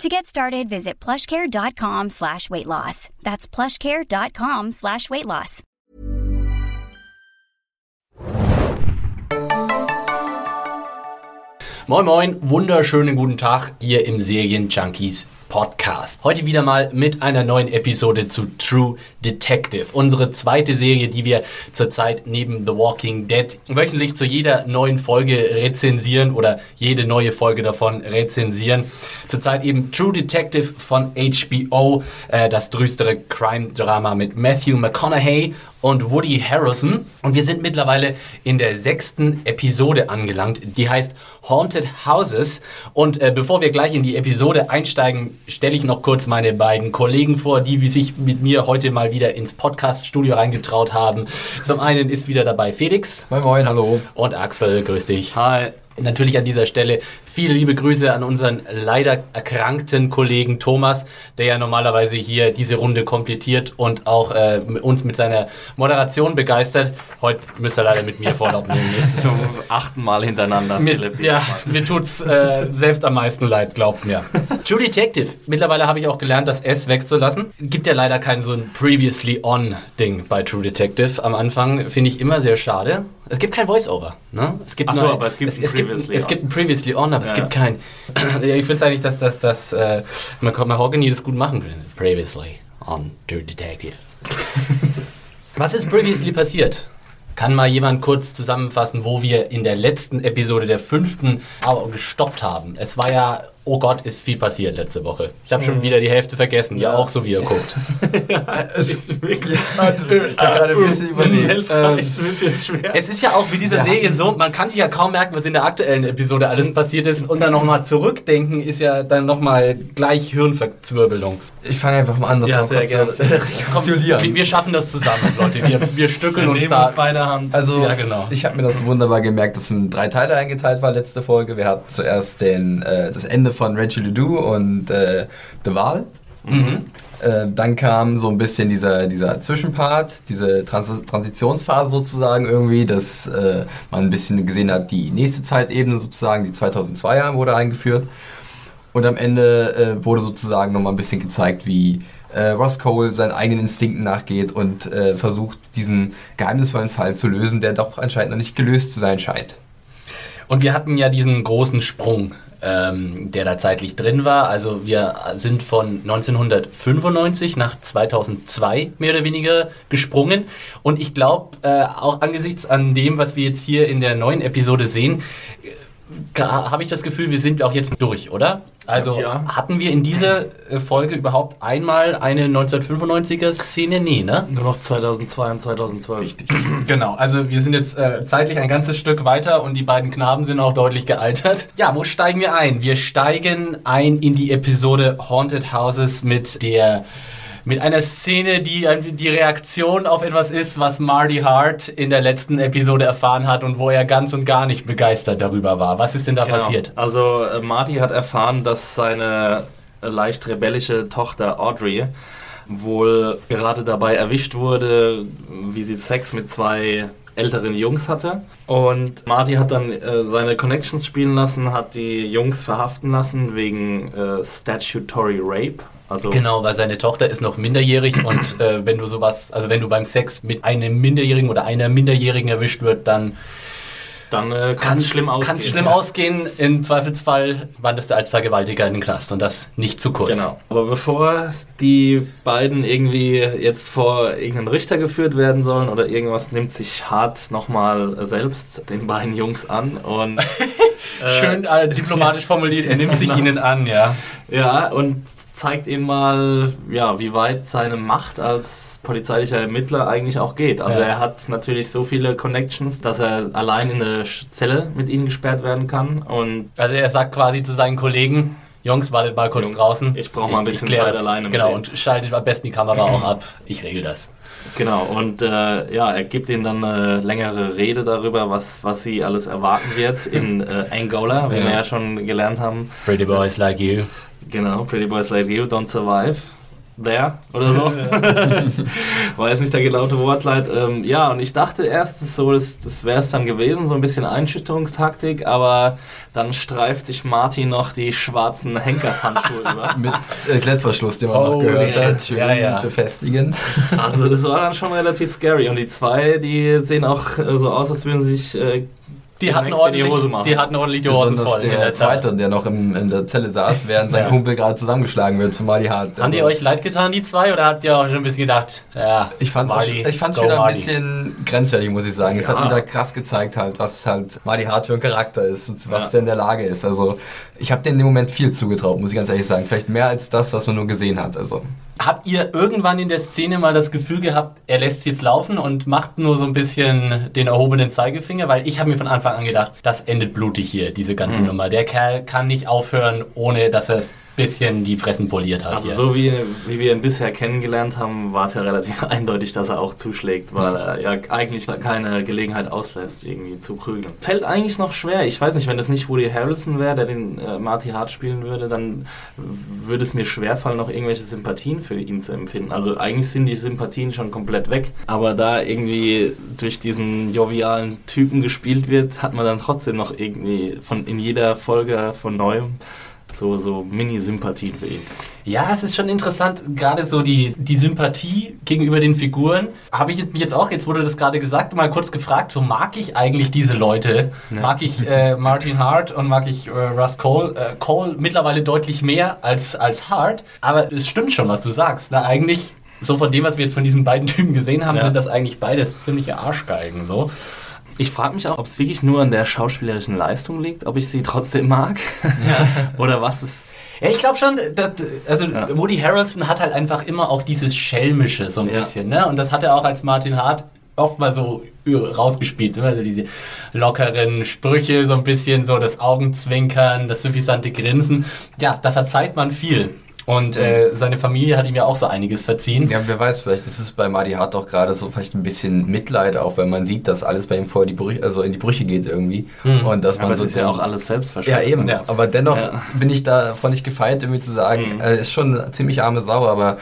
To get started, visit plushcare.com slash weight loss. That's plushcare.com slash weight loss. Moin Moin, wunderschönen guten Tag hier im Serien Junkies Podcast. Heute wieder mal mit einer neuen Episode zu True Detective. Unsere zweite Serie, die wir zurzeit neben The Walking Dead wöchentlich zu jeder neuen Folge rezensieren oder jede neue Folge davon rezensieren. Zurzeit eben True Detective von HBO, äh, das drüstere Crime-Drama mit Matthew McConaughey und Woody Harrelson. Und wir sind mittlerweile in der sechsten Episode angelangt. Die heißt Haunted Houses. Und äh, bevor wir gleich in die Episode einsteigen, stelle ich noch kurz meine beiden Kollegen vor, die sich mit mir heute mal wieder ins Podcast-Studio reingetraut haben. Zum einen ist wieder dabei Felix. Moin Moin, hallo. Und Axel, grüß dich. Hi. Natürlich an dieser Stelle viele liebe Grüße an unseren leider erkrankten Kollegen Thomas, der ja normalerweise hier diese Runde komplettiert und auch äh, uns mit seiner Moderation begeistert. Heute müsst ihr leider mit mir Vorlauf nehmen. Zum achten Mal hintereinander, mir, Philipp. Ja, mir tut's äh, selbst am meisten leid, glaubt mir. True Detective. Mittlerweile habe ich auch gelernt, das S wegzulassen. Gibt ja leider kein so ein Previously On-Ding bei True Detective. Am Anfang finde ich immer sehr schade. Es gibt kein Voice-Over. Ne? Es gibt Ach so, aber es gibt es, es gibt, es gibt ein Previously On, aber ja. es gibt kein. ich finde es eigentlich, dass, dass, dass äh, Mahogany das gut machen könnte. Previously On True Detective. Was ist previously passiert? Kann mal jemand kurz zusammenfassen, wo wir in der letzten Episode der fünften gestoppt haben? Es war ja Oh Gott, ist viel passiert letzte Woche. Ich habe schon mhm. wieder die Hälfte vergessen. Ja, auch so wie ihr guckt. ja, es ist wirklich. ich gerade ein bisschen überlegt. Ähm, es ist ja auch wie dieser ja. Serie so, man kann sich ja kaum merken, was in der aktuellen Episode alles mhm. passiert ist. Und dann nochmal zurückdenken ist ja dann nochmal gleich Hirnverzwirbelung. Ich fange einfach mal an, das ja, sehr gerne. rekapitulieren. Wir, wir, schaffen das zusammen, Leute. Wir, wir stückeln wir uns da. Uns beide Hand. Also, ja, genau. ich habe mir das wunderbar gemerkt, dass es in drei Teile eingeteilt war, letzte Folge. Wir hatten zuerst den, äh, das Ende von Reggie Ledoux und äh, The Wahl. Mhm. Äh, dann kam so ein bisschen dieser, dieser Zwischenpart, diese Trans Transitionsphase sozusagen irgendwie, dass äh, man ein bisschen gesehen hat, die nächste Zeitebene sozusagen, die 2002er wurde eingeführt. Und am Ende äh, wurde sozusagen nochmal ein bisschen gezeigt, wie äh, Ross Cole seinen eigenen Instinkten nachgeht und äh, versucht, diesen geheimnisvollen Fall zu lösen, der doch anscheinend noch nicht gelöst zu sein scheint. Und wir hatten ja diesen großen Sprung ähm, der da zeitlich drin war. Also wir sind von 1995 nach 2002 mehr oder weniger gesprungen. Und ich glaube, äh, auch angesichts an dem, was wir jetzt hier in der neuen Episode sehen, habe ich das Gefühl, wir sind auch jetzt durch, oder? Also ja. hatten wir in dieser äh, Folge überhaupt einmal eine 1995er Szene? Nee, ne? Nur noch 2002 und 2012. Richtig. Genau, also wir sind jetzt äh, zeitlich ein ganzes Stück weiter und die beiden Knaben sind auch deutlich gealtert. Ja, wo steigen wir ein? Wir steigen ein in die Episode Haunted Houses mit der mit einer Szene, die die Reaktion auf etwas ist, was Marty Hart in der letzten Episode erfahren hat und wo er ganz und gar nicht begeistert darüber war. Was ist denn da genau. passiert? Also äh, Marty hat erfahren, dass seine leicht rebellische Tochter Audrey wohl gerade dabei erwischt wurde, wie sie Sex mit zwei älteren Jungs hatte. Und Marty hat dann äh, seine Connections spielen lassen, hat die Jungs verhaften lassen wegen äh, Statutory Rape. Also genau, weil seine Tochter ist noch minderjährig und äh, wenn du sowas, also wenn du beim Sex mit einem Minderjährigen oder einer Minderjährigen erwischt wird, dann dann äh, kann es schlimm ausgehen. Kann schlimm ja. ausgehen. Im Zweifelsfall wandest du als Vergewaltiger in den Knast und das nicht zu kurz. Genau. Aber bevor die beiden irgendwie jetzt vor irgendeinen Richter geführt werden sollen oder irgendwas, nimmt sich Hart nochmal selbst den beiden Jungs an und äh, schön äh, diplomatisch formuliert. Er nimmt sich genau. ihnen an, ja. Ja und zeigt ihm mal, ja, wie weit seine Macht als polizeilicher Ermittler eigentlich auch geht. Also ja. er hat natürlich so viele Connections, dass er allein in eine Zelle mit ihnen gesperrt werden kann. Und also er sagt quasi zu seinen Kollegen, Jungs, wartet mal kurz Jungs, draußen. ich brauch mal ein bisschen Zeit das. alleine Genau, und schaltet am besten die Kamera auch ab. Ich regel das. Genau, und äh, ja, er gibt ihnen dann eine längere Rede darüber, was, was sie alles erwarten wird in äh, Angola, wie Ja. wir ja schon gelernt haben. Pretty boys like you. Genau, Pretty Boys Like You Don't Survive. There oder so. War jetzt nicht der gelaute Wortleit. Ähm, ja, und ich dachte erst, das, so, das, das wäre es dann gewesen, so ein bisschen Einschüchterungstaktik, aber dann streift sich Martin noch die schwarzen Henkershandschuhe über. Mit äh, Klettverschluss, den man noch Holy gehört hat. Schön Ja, ja. befestigen. Also das war dann schon relativ scary. Und die zwei, die sehen auch äh, so aus, als würden sich äh, Die hatten, in die ordentlich, Hose machen. die hatten ordentlich die Hosen Besonders voll. der, der Zeit. Zweite, der noch im, in der Zelle saß, während sein Ja. Kumpel gerade zusammengeschlagen wird von Marty Hart. Haben die Also, euch leid getan, die zwei, oder habt ihr auch schon ein bisschen gedacht, ja, Ich fand's, auch, Marty, ich fand's go wieder ein Marty. bisschen grenzwertig, muss ich sagen. Es hat Ja. wieder krass gezeigt, halt, was halt Marty Hart für ein Charakter ist und was Ja. der in der Lage ist. Also, ich habe dem in dem Moment viel zugetraut, muss ich ganz ehrlich sagen. Vielleicht mehr als das, was man nur gesehen hat. Also, Habt ihr irgendwann in der Szene mal das Gefühl gehabt, er lässt sie jetzt laufen und macht nur so ein bisschen den erhobenen Zeigefinger? Weil ich habe mir von Anfang an gedacht, das endet blutig hier, diese ganze Mhm. Nummer. Der Kerl kann nicht aufhören, ohne dass er es bisschen die Fressen poliert hat Also hier. so wie, wie wir ihn bisher kennengelernt haben, war es ja relativ eindeutig, dass er auch zuschlägt, weil er ja eigentlich keine Gelegenheit auslässt, irgendwie zu prügeln. Fällt eigentlich noch schwer. Ich weiß nicht, wenn das nicht Woody Harrelson wäre, der den äh, Marty Hart spielen würde, dann würde es mir schwerfallen, noch irgendwelche Sympathien für ihn zu empfinden. Also eigentlich sind die Sympathien schon komplett weg, aber da irgendwie durch diesen jovialen Typen gespielt wird, hat man dann trotzdem noch irgendwie von in jeder Folge von neuem so, so Mini-Sympathien für ihn. Ja, es ist schon interessant, gerade so die, die Sympathie gegenüber den Figuren. Habe ich mich jetzt auch, jetzt wurde das gerade gesagt, mal kurz gefragt, so mag ich eigentlich diese Leute? Ja. Mag ich äh, Martin Hart und mag ich äh, Russ Cole? Äh, Cole mittlerweile deutlich mehr als, als Hart, aber es stimmt schon, was du sagst. Na, eigentlich, so von dem, was wir jetzt von diesen beiden Typen gesehen haben, Ja. sind das eigentlich beides ziemliche Arschgeigen, so. Ich frage mich auch, ob es wirklich nur an der schauspielerischen Leistung liegt, ob ich sie trotzdem mag. Oder was ist. Ja, ich glaube schon, dass, also Ja. Woody Harrelson hat halt einfach immer auch dieses Schelmische so ein Ja. bisschen, ne? Und das hat er auch als Martin Hart oft mal so ü- rausgespielt. Immer so diese lockeren Sprüche, so ein bisschen so das Augenzwinkern, das suffisante Grinsen. Ja, da verzeiht man viel. Und äh, seine Familie hat ihm ja auch so einiges verziehen. ja, wer weiß, vielleicht ist es bei Marty Hart auch gerade so vielleicht ein bisschen Mitleid, auch wenn man sieht, dass alles bei ihm vor die Brüche, also in die Brüche geht irgendwie. Und dass man Aber es so ist ja auch alles Ja, selbstverständlich. eben. Ja. Aber dennoch Ja. bin ich davon nicht gefeit, irgendwie zu sagen, Mhm. äh, ist schon eine ziemlich arme Sau, aber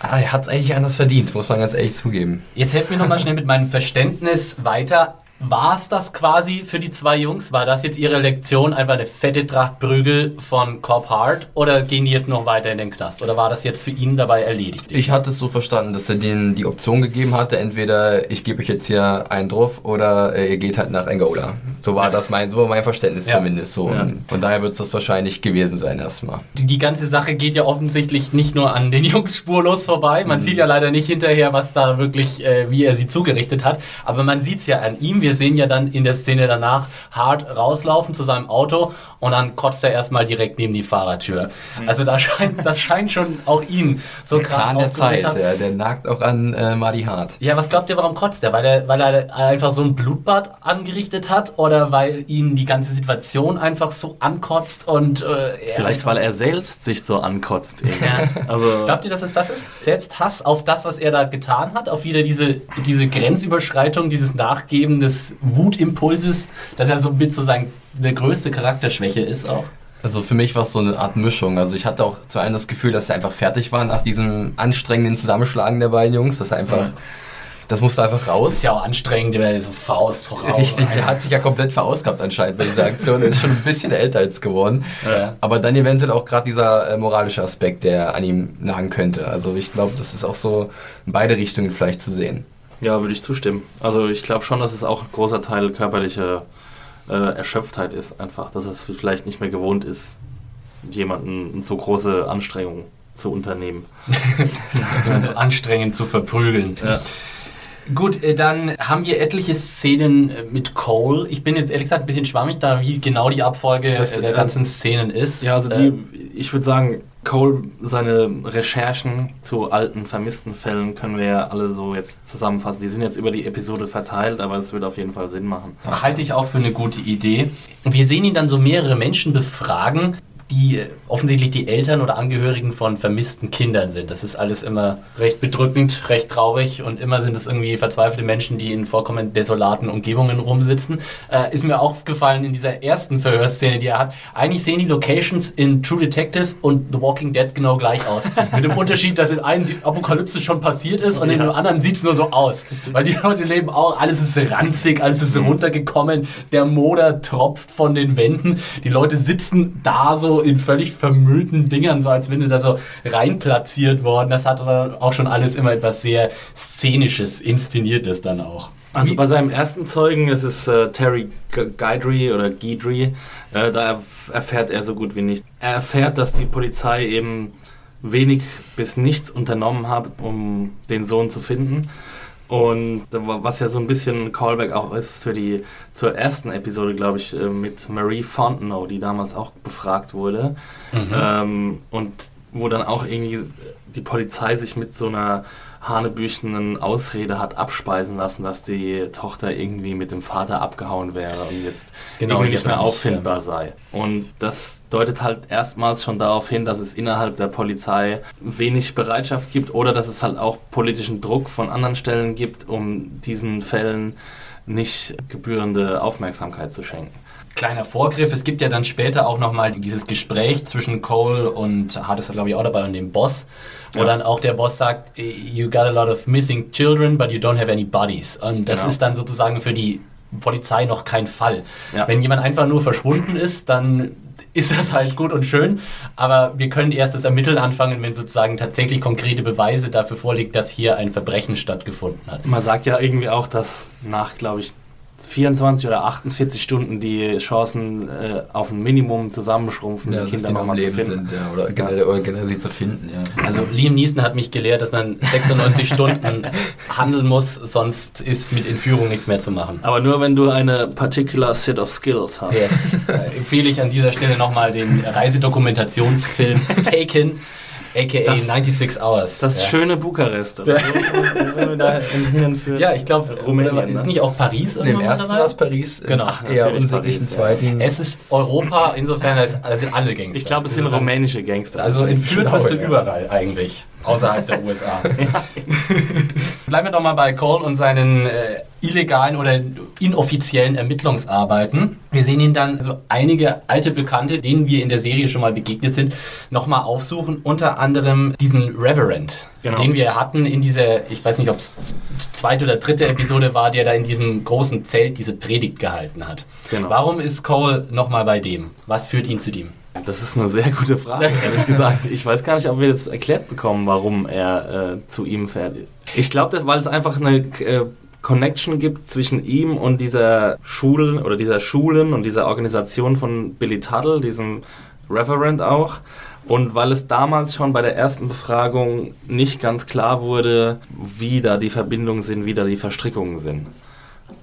ah, er hat es eigentlich anders verdient, muss man ganz ehrlich zugeben. Jetzt helft mir nochmal schnell mit meinem Verständnis weiter. War es das quasi für die zwei Jungs? War das jetzt ihre Lektion, einfach eine fette Tracht Prügel von Cobb Hart? Oder gehen die jetzt noch weiter in den Knast? Oder war das jetzt für ihn dabei erledigt? Ich hatte es so verstanden, dass er denen die Option gegeben hatte, entweder ich gebe euch jetzt hier einen drauf oder äh, ihr geht halt nach Angola. So war das mein, so war mein Verständnis Ja. zumindest so. Ja. Und Von daher wird es das wahrscheinlich gewesen sein erstmal. die, die ganze Sache geht ja offensichtlich nicht nur an den Jungs spurlos vorbei. Mhm. Man sieht ja leider nicht hinterher, was da wirklich, äh, wie er sie zugerichtet hat. Aber man sieht es ja an ihm. Wir sehen ja dann in der Szene danach hart rauslaufen zu seinem Auto und dann kotzt er erstmal direkt neben die Fahrertür. Mhm. Also da scheint, das scheint schon auch ihn so krass Zahn der Zeit, haben. der, der nagt auch an äh, Marty Hart. Ja, was glaubt ihr, warum kotzt er? Weil er, weil er einfach so ein Blutbad angerichtet hat oder weil ihn die ganze Situation einfach so ankotzt und äh, Vielleicht, weil er selbst sich so ankotzt. Ja. Also, Glaubt ihr, dass es das ist? Selbsthass auf das, was er da getan hat? Auf wieder diese, diese Grenzüberschreitung, dieses Nachgeben des Wutimpulses, dass er so mit so sein, der größte Charakterschwäche ist auch? Also für mich war es so eine Art Mischung. Also ich hatte auch zu einem das Gefühl, dass er einfach fertig war nach diesem anstrengenden Zusammenschlagen der beiden Jungs. Dass er einfach, das musste einfach raus. Das ist ja auch anstrengend, der so Faust voraus. Richtig, der hat sich ja komplett verausgabt anscheinend bei dieser Aktion. Er ist schon ein bisschen älter jetzt geworden. Ja. Aber dann eventuell auch gerade dieser äh, moralische Aspekt, der an ihm nagen könnte. Also ich glaube, das ist auch so in beide Richtungen vielleicht zu sehen. Ja, würde ich zustimmen. Also ich glaube schon, dass es auch ein großer Teil körperlicher äh, Erschöpftheit ist, einfach, dass es vielleicht nicht mehr gewohnt ist, jemanden so große Anstrengungen zu unternehmen. so anstrengend zu verprügeln. Ja. Gut, äh, dann haben wir etliche Szenen äh, mit Cole. Ich bin jetzt ehrlich gesagt ein bisschen schwammig da, wie genau die Abfolge Das, äh, der äh, ganzen Szenen ist. Ja, also Äh, die, ich würde sagen, Cole, seine Recherchen zu alten vermissten Fällen können wir ja alle so jetzt zusammenfassen. Die sind jetzt über die Episode verteilt, aber es wird auf jeden Fall Sinn machen. Halte ich auch für eine gute Idee. Wir sehen ihn dann so mehrere Menschen befragen. Die offensichtlich die Eltern oder Angehörigen von vermissten Kindern sind. Das ist alles immer recht bedrückend, recht traurig und immer sind es irgendwie verzweifelte Menschen, die in vollkommen desolaten Umgebungen rumsitzen. Äh, ist mir aufgefallen in dieser ersten Verhörszene, die er hat. Eigentlich sehen die Locations in True Detective und The Walking Dead genau gleich aus. Mit dem Unterschied, dass in einem die Apokalypse schon passiert ist und in dem anderen sieht es nur so aus. Weil die Leute leben auch, alles ist ranzig, alles ist runtergekommen, der Moder tropft von den Wänden, die Leute sitzen da so in völlig vermüllten Dingern, so als wenn sie da so reinplatziert worden. Das hat auch schon alles immer etwas sehr Szenisches, Inszeniertes dann auch. Also bei seinem ersten Zeugen, das ist äh, Terry Guidry oder Guidry, äh, da erfährt er so gut wie nichts. Er erfährt, dass die Polizei eben wenig bis nichts unternommen hat, um den Sohn zu finden. Und was ja so ein bisschen ein Callback auch ist für die zur ersten Episode, glaube ich, äh, mit Marie Fontenot, die damals auch befragt wurde. Mhm. Ähm, und wo dann auch irgendwie die Polizei sich mit so einer hanebüchenen Ausrede hat abspeisen lassen, dass die Tochter irgendwie mit dem Vater abgehauen wäre und jetzt genau, irgendwie nicht mehr auffindbar sei. Und das deutet halt erstmals schon darauf hin, dass es innerhalb der Polizei wenig Bereitschaft gibt oder dass es halt auch politischen Druck von anderen Stellen gibt, um diesen Fällen nicht gebührende Aufmerksamkeit zu schenken kleiner Vorgriff. Es gibt ja dann später auch nochmal dieses Gespräch zwischen Cole und Hart ist glaube ich auch dabei und dem Boss, wo ja. dann auch der Boss sagt, you got a lot of missing children, but you don't have any bodies. Und das genau. ist dann sozusagen für die Polizei noch kein Fall. Ja. Wenn jemand einfach nur verschwunden ist, dann ist das halt gut und schön, aber wir können erst das Ermitteln anfangen, wenn sozusagen tatsächlich konkrete Beweise dafür vorliegt, dass hier ein Verbrechen stattgefunden hat. Man sagt ja irgendwie auch, dass nach, glaube ich, 24 oder 48 Stunden die Chancen äh, auf ein Minimum zusammenschrumpfen, ja, die Kinder nochmal zu finden. Sind, ja, oder, generell, oder generell sie zu finden. Ja. Also Liam Neeson hat mich gelehrt, dass man 96 Stunden handeln muss, sonst ist mit Entführung nichts mehr zu machen. Aber nur wenn du eine particular set of skills hast. Yes. äh, empfehle ich an dieser Stelle nochmal den Reisedokumentationsfilm Taken aka das, 96 Hours. Das ja. schöne Bukarest. Ja. ja, ich glaube, Rumänien. Ist ne? nicht auch Paris? In dem ersten war es Paris. Genau. Ach, eher unsäglichen zweiten. Es ist Europa, insofern sind alle Gangster. Ich glaube, es sind rumänische Gangster. Also entführt wirst du überall eigentlich außerhalb der USA. Bleiben wir doch mal bei Cole und seinen äh, illegalen oder inoffiziellen Ermittlungsarbeiten. Wir sehen ihn dann also einige alte Bekannte, denen wir in der Serie schon mal begegnet sind, nochmal aufsuchen. Unter anderem diesen Reverend, genau. den wir hatten in dieser, ich weiß nicht, ob es zweite oder dritte Episode war, der da in diesem großen Zelt diese Predigt gehalten hat. Genau. Warum ist Cole nochmal bei dem? Was führt ihn zu dem? Das ist eine sehr gute Frage, ehrlich gesagt. Ich weiß gar nicht, ob wir jetzt erklärt bekommen, warum er äh, zu ihm fährt. Ich glaube, weil es einfach eine äh, Connection gibt zwischen ihm und dieser Schulen oder dieser Schulen und dieser Organisation von Billy Tuttle, diesem Reverend auch. Und weil es damals schon bei der ersten Befragung nicht ganz klar wurde, wie da die Verbindungen sind, wie da die Verstrickungen sind.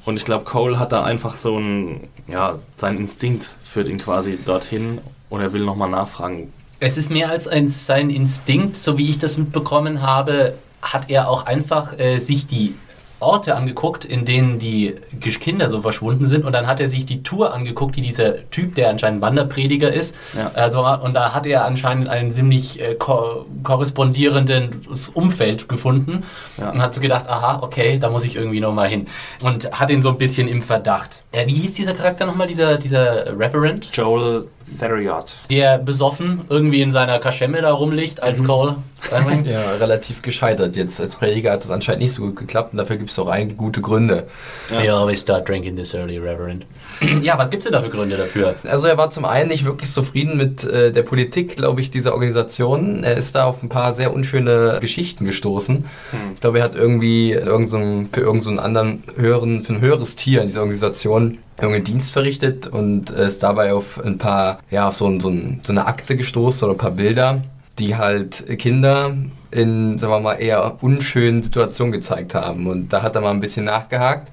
Und ich glaube, Cole hat da einfach so ein, ja, sein Instinkt führt ihn quasi dorthin und er will nochmal nachfragen. Es ist mehr als ein, sein Instinkt, so wie ich das mitbekommen habe, hat er auch einfach äh, sich die Orte angeguckt, in denen die Kinder so verschwunden sind. Und dann hat er sich die Tour angeguckt, die dieser Typ, der anscheinend Wanderprediger ist. Ja. Also, und da hat er anscheinend ein ziemlich äh, ko korrespondierendes Umfeld gefunden. Ja. Und hat so gedacht, aha, okay, da muss ich irgendwie nochmal hin. Und hat ihn so ein bisschen im Verdacht. Äh, wie hieß dieser Charakter nochmal, dieser, dieser Reverend? Joel Theriot. Der besoffen irgendwie in seiner Kaschemme da rumliegt als mhm. Cole. ja, relativ gescheitert jetzt. Als Prediger hat das anscheinend nicht so gut geklappt und dafür gibt es auch einige gute Gründe. Ja. You always start drinking this early, Reverend. ja, was gibt es denn da für Gründe dafür? Also er war zum einen nicht wirklich zufrieden mit äh, der Politik, glaube ich, dieser Organisation. Er ist da auf ein paar sehr unschöne Geschichten gestoßen. Hm. Ich glaube, er hat irgendwie irgend so einen, für irgendeinen so anderen höheren, für ein höheres Tier in dieser Organisation irgendeinen Dienst verrichtet und ist dabei auf ein paar, ja, auf so, so, so eine Akte gestoßen oder ein paar Bilder, die halt Kinder in, sagen wir mal, eher unschönen Situationen gezeigt haben. Und da hat er mal ein bisschen nachgehakt.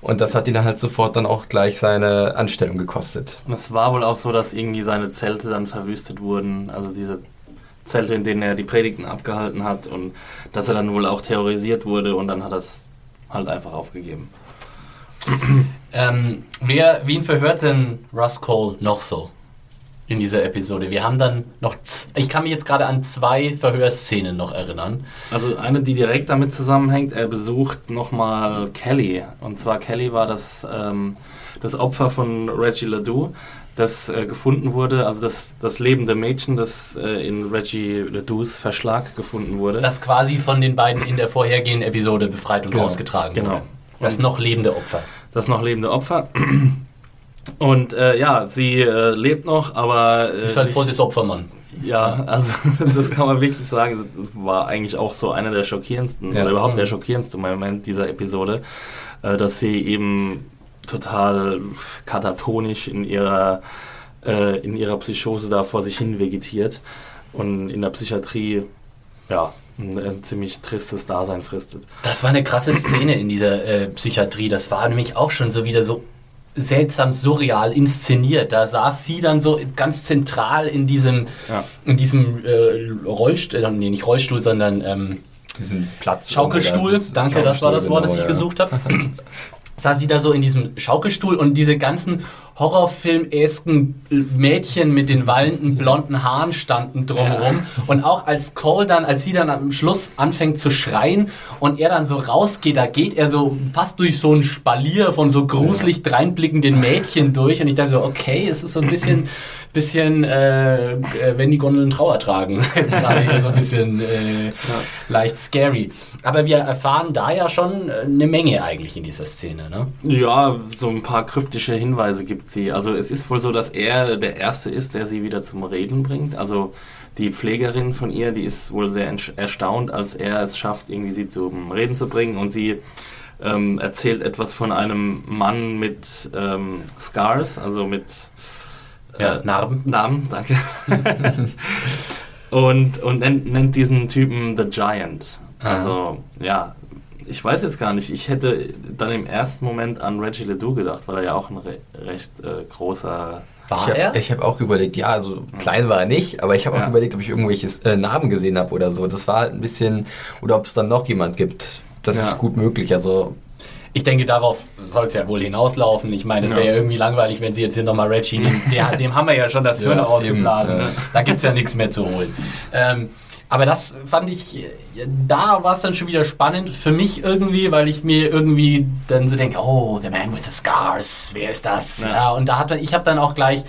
Und das hat ihn halt sofort dann auch gleich seine Anstellung gekostet. Und es war wohl auch so, dass irgendwie seine Zelte dann verwüstet wurden. Also diese Zelte, in denen er die Predigten abgehalten hat. Und dass er dann wohl auch terrorisiert wurde. Und dann hat er es halt einfach aufgegeben. ähm, wer, wen verhört denn Russ Cole noch so? in dieser Episode. Wir haben dann noch, ich kann mich jetzt gerade an zwei Verhörszenen noch erinnern. Also eine, die direkt damit zusammenhängt, er besucht nochmal Kelly. Und zwar Kelly war das, ähm, das Opfer von Reggie Ledoux, das äh, gefunden wurde, also das, das lebende Mädchen, das äh, in Reggie Ledouxs Verschlag gefunden wurde. Das quasi von den beiden in der vorhergehenden Episode befreit und genau. rausgetragen genau. wurde. Das noch lebende Opfer. Das noch lebende Opfer. Und äh, ja, sie äh, lebt noch, aber. Äh, ist halt voll das Opfermann. Ja, also das kann man wirklich sagen. Das war eigentlich auch so einer der schockierendsten, ja. oder überhaupt der mhm. schockierendste Moment dieser Episode, äh, dass sie eben total katatonisch in ihrer, äh, in ihrer Psychose da vor sich hin vegetiert und in der Psychiatrie, ja, ein, ziemlich tristes Dasein fristet. Das war eine krasse Szene in dieser äh, Psychiatrie. Das war nämlich auch schon so wieder so seltsam surreal inszeniert. Da saß sie dann so ganz zentral in diesem, ja. in diesem äh, Rollstuhl, äh, nee, nicht Rollstuhl, sondern ähm, Platz. Schaukelstuhl. Danke, Schaukelstuhl, das war das Wort, genau, das ich ja. gesucht habe. saß sie da so in diesem Schaukelstuhl und diese ganzen Horrorfilm-esken Mädchen mit den wallenden blonden Haaren standen drumherum. Ja. Und auch als Cole dann, als sie dann am Schluss anfängt zu schreien und er dann so rausgeht, da geht er so fast durch so ein Spalier von so gruselig dreinblickenden Mädchen durch. Und ich dachte so, okay, es ist so ein bisschen bisschen, äh, äh, wenn die Gondeln Trauer tragen. Gerade so ein bisschen äh, leicht scary. Aber wir erfahren da ja schon äh, eine Menge eigentlich in dieser Szene, ne? Ja, so ein paar kryptische Hinweise gibt sie. Also es ist wohl so, dass er der Erste ist, der sie wieder zum Reden bringt. Also die Pflegerin von ihr, die ist wohl sehr erstaunt, als er es schafft, irgendwie sie zum Reden zu bringen und sie ähm, erzählt etwas von einem Mann mit ähm, Scars, also mit ja, Narben. Narben, danke. und und nennt, nennt, diesen Typen The Giant. Also, ja, ich weiß jetzt gar nicht. Ich hätte dann im ersten Moment an Reggie Ledoux gedacht, weil er ja auch ein re recht äh, großer war ich hab, Ich habe auch überlegt, ja, also klein war er nicht, aber ich habe ja. auch überlegt, ob ich irgendwelche äh, Namen gesehen habe oder so. Das war halt ein bisschen, oder ob es dann noch jemand gibt. Das ja. ist gut möglich. Also ich denke, darauf soll es ja wohl hinauslaufen. Ich meine, es wäre ja. irgendwie langweilig, wenn sie jetzt hier nochmal Reggie, dem, der, dem haben wir ja schon das Hirn ja, rausgeblasen. Ja. Da gibt es ja nichts mehr zu holen. Ähm, aber das fand ich, da war es dann schon wieder spannend für mich irgendwie, weil ich mir irgendwie dann so denke, oh, the man with the scars, wer ist das? Ja, und da hatte ich habe dann auch gleich,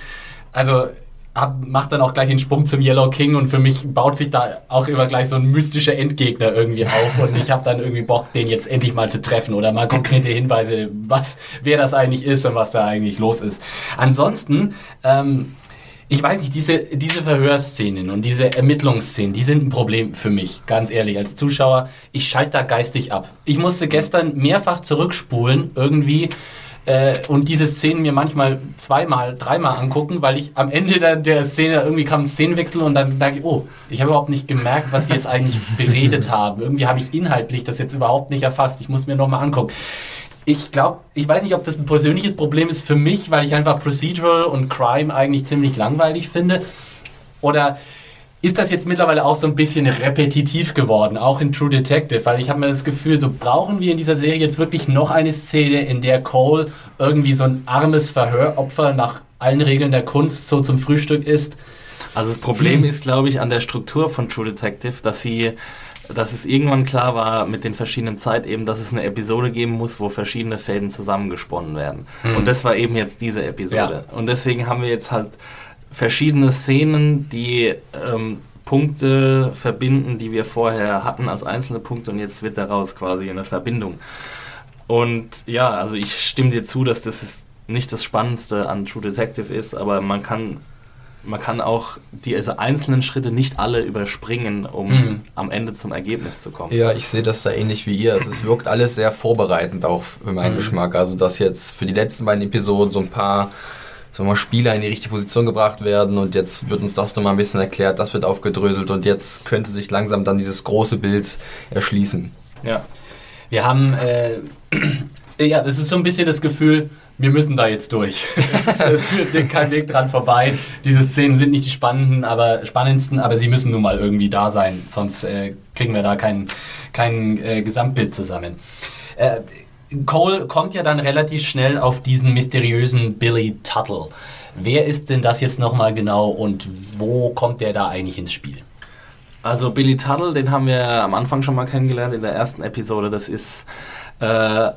also hab, macht dann auch gleich den Sprung zum Yellow King und für mich baut sich da auch immer gleich so ein mystischer Endgegner irgendwie auf und ich habe dann irgendwie Bock, den jetzt endlich mal zu treffen oder mal konkrete Hinweise, was, wer das eigentlich ist und was da eigentlich los ist. Ansonsten, ähm, ich weiß nicht, diese, diese Verhörszenen und diese Ermittlungsszenen, die sind ein Problem für mich, ganz ehrlich, als Zuschauer. Ich schalte da geistig ab. Ich musste gestern mehrfach zurückspulen, irgendwie, äh, und diese Szenen mir manchmal zweimal, dreimal angucken, weil ich am Ende der, der Szene irgendwie kam ein Szenenwechsel und dann sage ich, oh, ich habe überhaupt nicht gemerkt, was sie jetzt eigentlich beredet haben. Irgendwie habe ich inhaltlich das jetzt überhaupt nicht erfasst. Ich muss mir nochmal angucken. Ich glaube, ich weiß nicht, ob das ein persönliches Problem ist für mich, weil ich einfach Procedural und Crime eigentlich ziemlich langweilig finde. Oder ist das jetzt mittlerweile auch so ein bisschen repetitiv geworden, auch in True Detective, weil ich habe mir das Gefühl, so brauchen wir in dieser Serie jetzt wirklich noch eine Szene, in der Cole irgendwie so ein armes Verhöropfer nach allen Regeln der Kunst so zum Frühstück ist. Also das Problem hm. ist, glaube ich, an der Struktur von True Detective, dass sie dass es irgendwann klar war mit den verschiedenen Zeitebenen, dass es eine Episode geben muss, wo verschiedene Fäden zusammengesponnen werden. Mhm. Und das war eben jetzt diese Episode. Ja. Und deswegen haben wir jetzt halt verschiedene Szenen, die ähm, Punkte verbinden, die wir vorher hatten als einzelne Punkte und jetzt wird daraus quasi eine Verbindung. Und ja, also ich stimme dir zu, dass das nicht das Spannendste an True Detective ist, aber man kann man kann auch diese einzelnen Schritte nicht alle überspringen, um mhm. am Ende zum Ergebnis zu kommen. Ja, ich sehe das da ähnlich wie ihr. Also es wirkt alles sehr vorbereitend auch für meinen mhm. Geschmack. Also dass jetzt für die letzten beiden Episoden so ein paar sagen mal, Spieler in die richtige Position gebracht werden und jetzt wird uns das nochmal ein bisschen erklärt, das wird aufgedröselt und jetzt könnte sich langsam dann dieses große Bild erschließen. Ja. Wir haben, äh, ja, das ist so ein bisschen das Gefühl, wir müssen da jetzt durch. es, führt kein Weg dran vorbei. Diese Szenen sind nicht die spannenden, aber spannendsten, aber sie müssen nun mal irgendwie da sein, sonst äh, kriegen wir da kein, kein äh, Gesamtbild zusammen. Äh, Cole kommt ja dann relativ schnell auf diesen mysteriösen Billy Tuttle. Wer ist denn das jetzt nochmal genau und wo kommt der da eigentlich ins Spiel? Also Billy Tuttle, den haben wir am Anfang schon mal kennengelernt in der ersten Episode. Das ist äh,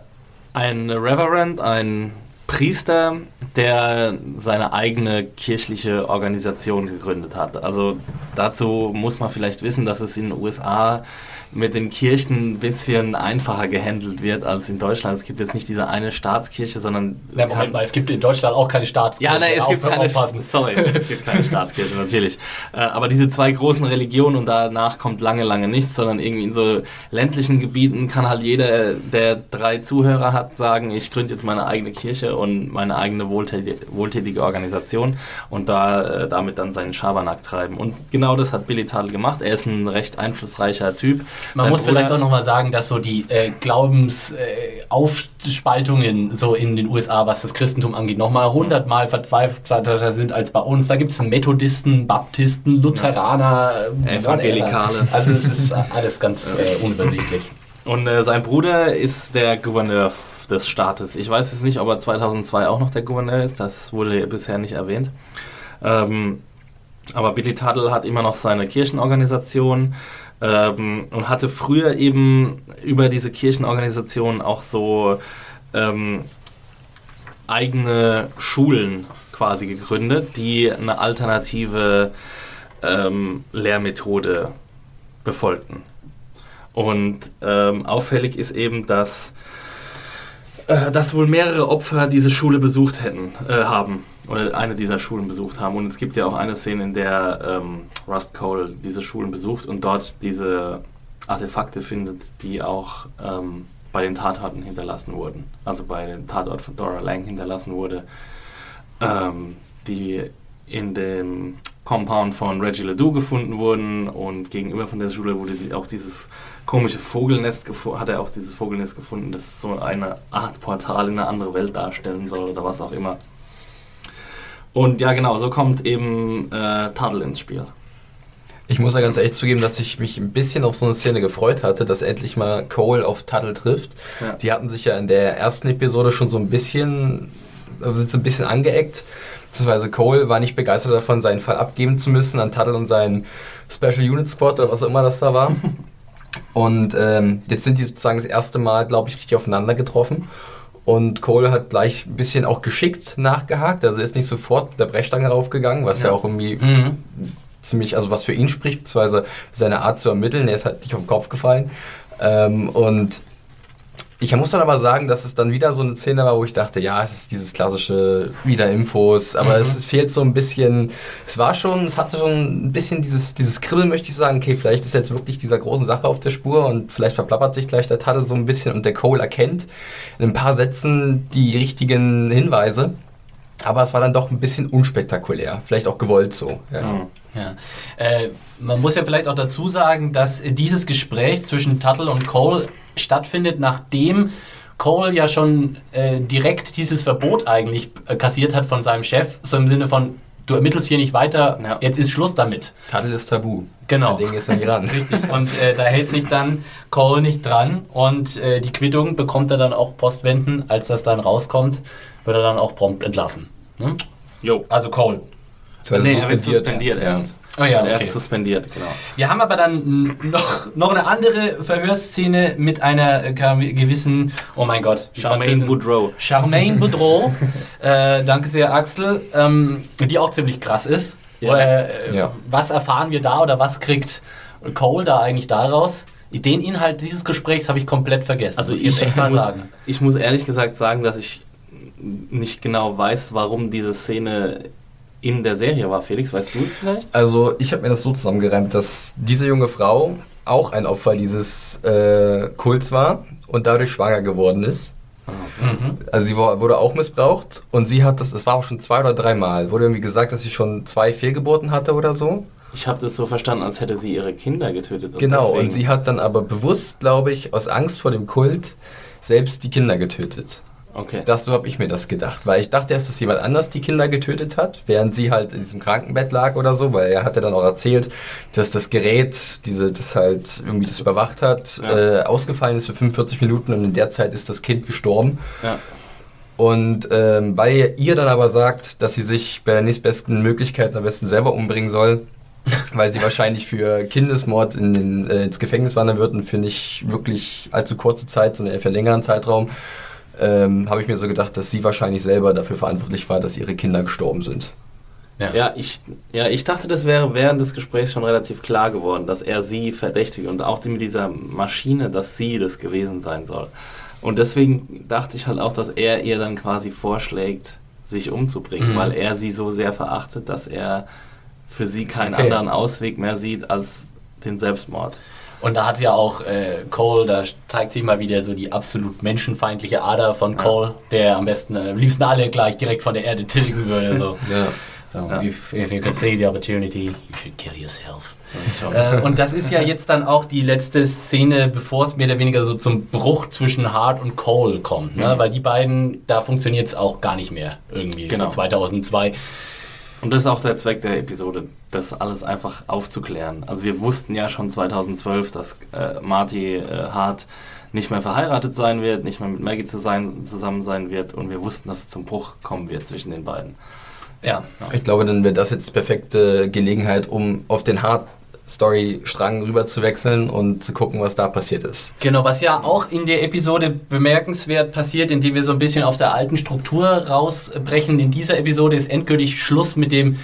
ein Reverend, ein Priester, der seine eigene kirchliche Organisation gegründet hat. Also dazu muss man vielleicht wissen, dass es in den USA mit den Kirchen ein bisschen einfacher gehandelt wird als in Deutschland. Es gibt jetzt nicht diese eine Staatskirche, sondern... Ja, Moment mal, es gibt in Deutschland auch keine Staatskirche. Ja, nein, es gibt keine, sorry, es gibt keine Staatskirche, natürlich. Äh, aber diese zwei großen Religionen und danach kommt lange, lange nichts, sondern irgendwie in so ländlichen Gebieten kann halt jeder, der drei Zuhörer hat, sagen, ich gründe jetzt meine eigene Kirche und meine eigene wohltätige, wohltätige Organisation und da äh, damit dann seinen Schabernack treiben. Und genau das hat Billy Tadel gemacht. Er ist ein recht einflussreicher Typ. Man muss Bruder vielleicht auch nochmal sagen, dass so die äh, Glaubensaufspaltungen äh, so in den USA, was das Christentum angeht, nochmal hundertmal verzweifelter sind als bei uns. Da gibt es Methodisten, Baptisten, Lutheraner, ja. Evangelikale. Also es ist alles ganz äh, unübersichtlich. Und äh, sein Bruder ist der Gouverneur des Staates. Ich weiß jetzt nicht, ob er 2002 auch noch der Gouverneur ist. Das wurde bisher nicht erwähnt. Ähm, aber Billy Tuttle hat immer noch seine Kirchenorganisation ähm, und hatte früher eben über diese Kirchenorganisation auch so ähm, eigene Schulen quasi gegründet, die eine alternative ähm, Lehrmethode befolgten. Und ähm, auffällig ist eben, dass, äh, dass wohl mehrere Opfer diese Schule besucht hätten, äh, haben oder eine dieser Schulen besucht haben. Und es gibt ja auch eine Szene, in der ähm, Rust Cole diese Schulen besucht und dort diese Artefakte findet, die auch ähm, bei den Tatorten hinterlassen wurden. Also bei dem Tatort von Dora Lang hinterlassen wurde, ähm, die in dem Compound von Reggie Ledoux gefunden wurden und gegenüber von der Schule wurde auch dieses komische Vogelnest hat er auch dieses Vogelnest gefunden, das so eine Art Portal in eine andere Welt darstellen soll oder was auch immer. Und ja, genau, so kommt eben äh, Tadel ins Spiel. Ich muss ja ganz ehrlich zugeben, dass ich mich ein bisschen auf so eine Szene gefreut hatte, dass endlich mal Cole auf Tuttle trifft. Ja. Die hatten sich ja in der ersten Episode schon so ein bisschen, also sind so ein bisschen angeeckt. Beziehungsweise Cole war nicht begeistert davon, seinen Fall abgeben zu müssen an Tuttle und seinen Special Unit Squad oder was auch immer das da war. und ähm, jetzt sind die sozusagen das erste Mal, glaube ich, richtig aufeinander getroffen. Und Cole hat gleich ein bisschen auch geschickt nachgehakt. Also er ist nicht sofort mit der Brechstange raufgegangen, was ja, ja auch irgendwie mhm. ziemlich, also was für ihn spricht, beziehungsweise seine Art zu ermitteln. Er ist halt nicht auf den Kopf gefallen. Ähm, und ich muss dann aber sagen, dass es dann wieder so eine Szene war, wo ich dachte, ja, es ist dieses klassische wieder Infos, aber mhm. es fehlt so ein bisschen, es war schon, es hatte schon ein bisschen dieses, dieses Kribbeln, möchte ich sagen, okay, vielleicht ist jetzt wirklich dieser großen Sache auf der Spur und vielleicht verplappert sich gleich der Tuttle so ein bisschen und der Cole erkennt in ein paar Sätzen die richtigen Hinweise. Aber es war dann doch ein bisschen unspektakulär, vielleicht auch gewollt so. Ja. Mhm. ja. Äh, man muss ja vielleicht auch dazu sagen, dass dieses Gespräch zwischen Tuttle und Cole stattfindet, nachdem Cole ja schon äh, direkt dieses Verbot eigentlich äh, kassiert hat von seinem Chef, so im Sinne von, du ermittelst hier nicht weiter, ja. jetzt ist Schluss damit. Tuttle ist tabu. Genau. Der Ding ist nicht ran. Richtig. Und äh, da hält sich dann Cole nicht dran und äh, die Quittung bekommt er dann auch postwenden. Als das dann rauskommt, wird er dann auch prompt entlassen. Hm? Jo. Also Cole. Nee, er wird suspendiert erst. Oh ja, okay. Er ist suspendiert, genau. Wir haben aber dann noch, noch eine andere Verhörszene mit einer gewissen, oh mein Gott, Charmaine Boudreau. Charmaine Boudreau, äh, danke sehr Axel, ähm, die auch ziemlich krass ist. Ja. Äh, ja. Was erfahren wir da oder was kriegt Cole da eigentlich daraus? Den Inhalt dieses Gesprächs habe ich komplett vergessen. Also ich, echt mal muss, sagen. ich muss ehrlich gesagt sagen, dass ich nicht genau weiß, warum diese Szene in der Serie war. Felix, weißt du es vielleicht? Also ich habe mir das so zusammengereimt, dass diese junge Frau auch ein Opfer dieses äh, Kults war und dadurch schwanger geworden ist. Mhm. Also sie wurde auch missbraucht und sie hat das, es war auch schon zwei oder dreimal, wurde irgendwie gesagt, dass sie schon zwei Fehlgeburten hatte oder so. Ich habe das so verstanden, als hätte sie ihre Kinder getötet. Und genau, deswegen. und sie hat dann aber bewusst, glaube ich, aus Angst vor dem Kult selbst die Kinder getötet. Okay. Das, so habe ich mir das gedacht. Weil ich dachte erst, dass jemand anders die Kinder getötet hat, während sie halt in diesem Krankenbett lag oder so, weil er hat ja dann auch erzählt, dass das Gerät, diese, das halt irgendwie das überwacht hat, Ja. äh, ausgefallen ist für 45 Minuten und in der Zeit ist das Kind gestorben. Ja. Und ähm, weil ihr dann aber sagt, dass sie sich bei der nächstbesten Möglichkeit am besten selber umbringen soll, weil sie wahrscheinlich für Kindesmord in den, äh, ins Gefängnis wandern wird und für nicht wirklich allzu kurze Zeit, sondern eher für einen längeren Zeitraum, ähm, habe ich mir so gedacht, dass sie wahrscheinlich selber dafür verantwortlich war, dass ihre Kinder gestorben sind. Ja, ich, ja, ich dachte, das wäre während des Gesprächs schon relativ klar geworden, dass er sie verdächtigt und auch die mit dieser Maschine, dass sie das gewesen sein soll. Und deswegen dachte ich halt auch, dass er ihr dann quasi vorschlägt, sich umzubringen, Mhm. weil er sie so sehr verachtet, dass er für sie keinen Okay. anderen Ausweg mehr sieht als den Selbstmord. Und da hat ja auch äh, Cole, da zeigt sich mal wieder so die absolut menschenfeindliche Ader von Cole, der am besten, äh, am liebsten alle gleich direkt von der Erde tilgen würde. So. Ja. So, Ja. if, if you could see the opportunity, you should kill yourself. äh, und das ist ja jetzt dann auch die letzte Szene, bevor es mehr oder weniger so zum Bruch zwischen Hart und Cole kommt. Ne? Mhm. Weil die beiden, da funktioniert es auch gar nicht mehr irgendwie. Genau. So 2002. Und das ist auch der Zweck der Episode, das alles einfach aufzuklären. Also wir wussten ja schon 2012, dass äh, Marty äh, Hart nicht mehr verheiratet sein wird, nicht mehr mit Maggie zu sein, zusammen sein wird und wir wussten, dass es zum Bruch kommen wird zwischen den beiden. Ja. Ich glaube, dann wäre das jetzt die perfekte Gelegenheit, um auf den Hard-Story-Strang rüber zu wechseln und zu gucken, was da passiert ist. Genau, was ja auch in der Episode bemerkenswert passiert, indem wir so ein bisschen auf der alten Struktur rausbrechen. In dieser Episode ist endgültig Schluss mit dem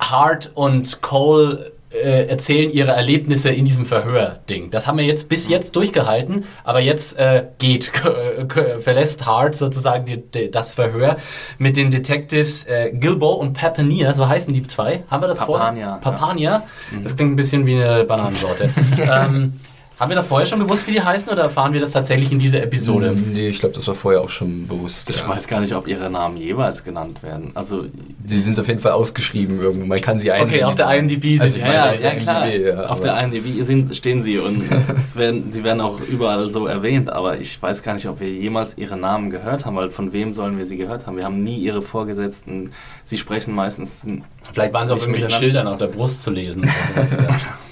Hart und Cole äh, erzählen ihre Erlebnisse in diesem Verhör-Ding. Das haben wir jetzt bis jetzt durchgehalten, aber jetzt äh, geht, verlässt Hart sozusagen die, die, das Verhör mit den Detectives äh, Gilbo und Papania, so heißen die zwei. Haben wir das Papania, vor? Papania. Das klingt ein bisschen wie eine Bananensorte. ähm, haben wir das vorher schon gewusst, wie die heißen, oder erfahren wir das tatsächlich in dieser Episode? Nee, ich glaube, das war vorher auch schon bewusst. Ich ja. weiß gar nicht, ob ihre Namen jeweils genannt werden. Also Sie sind auf jeden Fall ausgeschrieben irgendwo. Man kann sie eingeben. Okay, auf der IMDb sind Also sie. ja, ja, klar. IMDb, ja, Auf der IMDb sind, stehen sie und es werden, sie werden auch überall so erwähnt, aber ich weiß gar nicht, ob wir jemals ihre Namen gehört haben, weil von wem sollen wir sie gehört haben? Wir haben nie ihre Vorgesetzten, sie sprechen meistens Vielleicht waren sie auf irgendwelchen. Schildern auf der Brust zu lesen. Also das,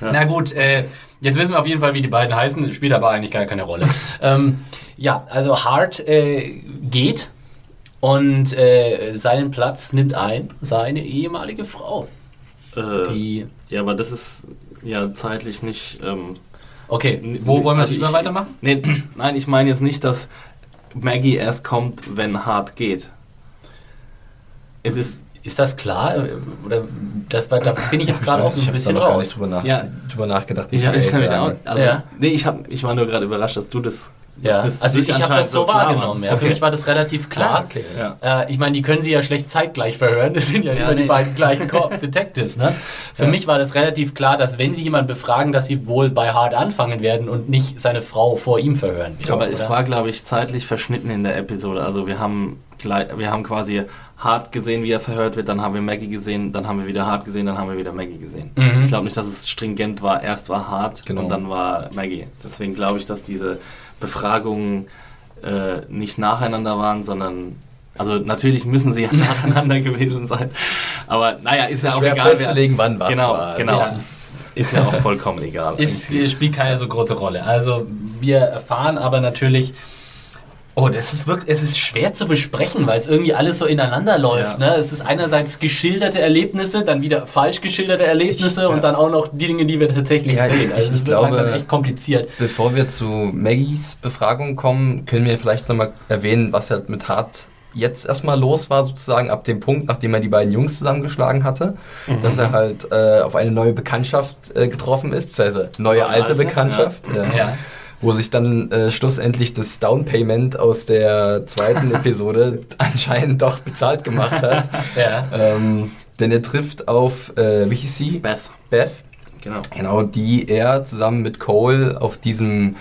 ja. Na gut, äh, jetzt wissen wir auf jeden Fall, wie die beiden heißen, spielt aber eigentlich gar keine Rolle. ähm, ja, also Hart äh, geht und äh, seinen Platz nimmt ein seine ehemalige Frau. äh, Die, Ja, aber das ist ja zeitlich nicht. Ähm, okay, wo wollen wir also lieber ich- weitermachen? Nee, nein, ich meine jetzt nicht, dass Maggie erst kommt, wenn Hart geht. Es ist. Ist das klar? Äh, Oder das, da bin ich jetzt gerade auch so ein bisschen noch gar raus. nicht drüber, nach, Ja. drüber nachgedacht. Ich, ich, auch, also, Ja. Nee, ich, hab, ich war nur gerade überrascht, dass du das. Ja, das also ich habe das so war. wahrgenommen. Ja. Für Okay. mich war das relativ klar. Ah, okay. Ja. Äh, ich meine, die können sie ja schlecht zeitgleich verhören. Das sind ja, Ja, immer die nee. beiden gleichen Detectives. Ne? Für Ja. mich war das relativ klar, dass wenn sie jemanden befragen, dass sie wohl bei Hart anfangen werden und nicht seine Frau vor ihm verhören werden. Aber oder? es war, glaube ich, zeitlich verschnitten in der Episode. Also wir haben, gleich, wir haben quasi Hart gesehen, wie er verhört wird, dann haben wir Maggie gesehen, dann haben wir wieder Hart gesehen, dann haben wir wieder Maggie gesehen. Mhm. Ich glaube nicht, dass es stringent war. Erst war Hart Genau. und dann war Maggie. Deswegen glaube ich, dass diese Befragungen äh, nicht nacheinander waren, sondern also natürlich müssen sie ja nacheinander gewesen sein. Aber naja, ist ja auch Schwer egal. wer- festzulegen, wann was genau, war. Genau, das ist, ja auch vollkommen egal. ist, spielt keine so große Rolle. Also wir erfahren aber natürlich. Oh, das ist wirklich, es ist schwer zu besprechen, weil es irgendwie alles so ineinander läuft. Ja. Ne? Es ist einerseits geschilderte Erlebnisse, dann wieder falsch geschilderte Erlebnisse Ich- und ja. dann auch noch die Dinge, die wir tatsächlich Ja, sehen. ich- Also ich es wird glaube- echt kompliziert. Bevor wir zu Maggies Befragung kommen, können wir vielleicht nochmal erwähnen, was halt mit Hart jetzt erstmal los war, sozusagen ab dem Punkt, nachdem er die beiden Jungs zusammengeschlagen hatte, dass er halt äh, auf eine neue Bekanntschaft äh, getroffen ist, beziehungsweise neue alte, Bekanntschaft, ja. Ja. wo sich dann äh, schlussendlich das Downpayment aus der zweiten Episode anscheinend doch bezahlt gemacht hat. Ja. ähm, denn er trifft auf, äh, wie hieß sie? Beth, Beth, genau. Genau, die er zusammen mit Cole auf diesem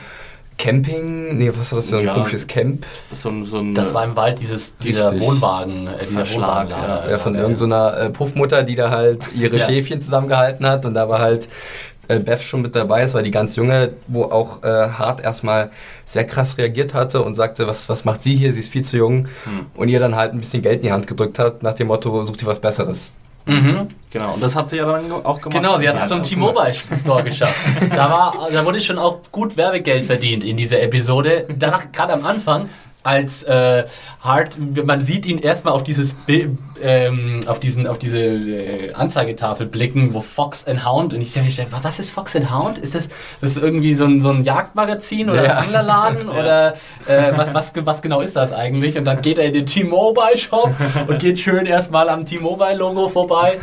Camping, nee, was war das für ein Ja. komisches Camp? So, ein- so ein, Das war im Wald dieses, dieser Richtig. Wohnwagen, äh, dieser Verschlag, Wohnwagenlader. Ja, von irgendeiner so einer, äh, Puffmutter, die da halt ihre Ja. Schäfchen zusammengehalten hat und da war halt äh, Beth schon mit dabei. Das war die ganz junge, wo auch äh, Hart erstmal sehr krass reagiert hatte und sagte, was, was macht sie hier? Sie ist viel zu jung. Hm. Und ihr dann halt ein bisschen Geld in die Hand gedrückt hat, nach dem Motto, sucht ihr was Besseres. Mhm. Genau, und das hat sie ja dann auch gemacht. Genau, sie hat es zum T-Mobile Store geschafft. da, war, da wurde schon auch gut Werbegeld verdient in dieser Episode. Danach, gerade am Anfang, als äh, Hart, man sieht ihn erstmal auf dieses ähm, auf diesen, auf diese äh, Anzeigetafel blicken, wo Fox and Hound und ich dachte, was ist Fox and Hound? Ist das, das ist irgendwie so ein, so ein Jagdmagazin oder ja. ein Anglerladen ja. oder äh, was, was, was genau ist das eigentlich? Und dann geht er in den T-Mobile Shop und geht schön erstmal am T-Mobile Logo vorbei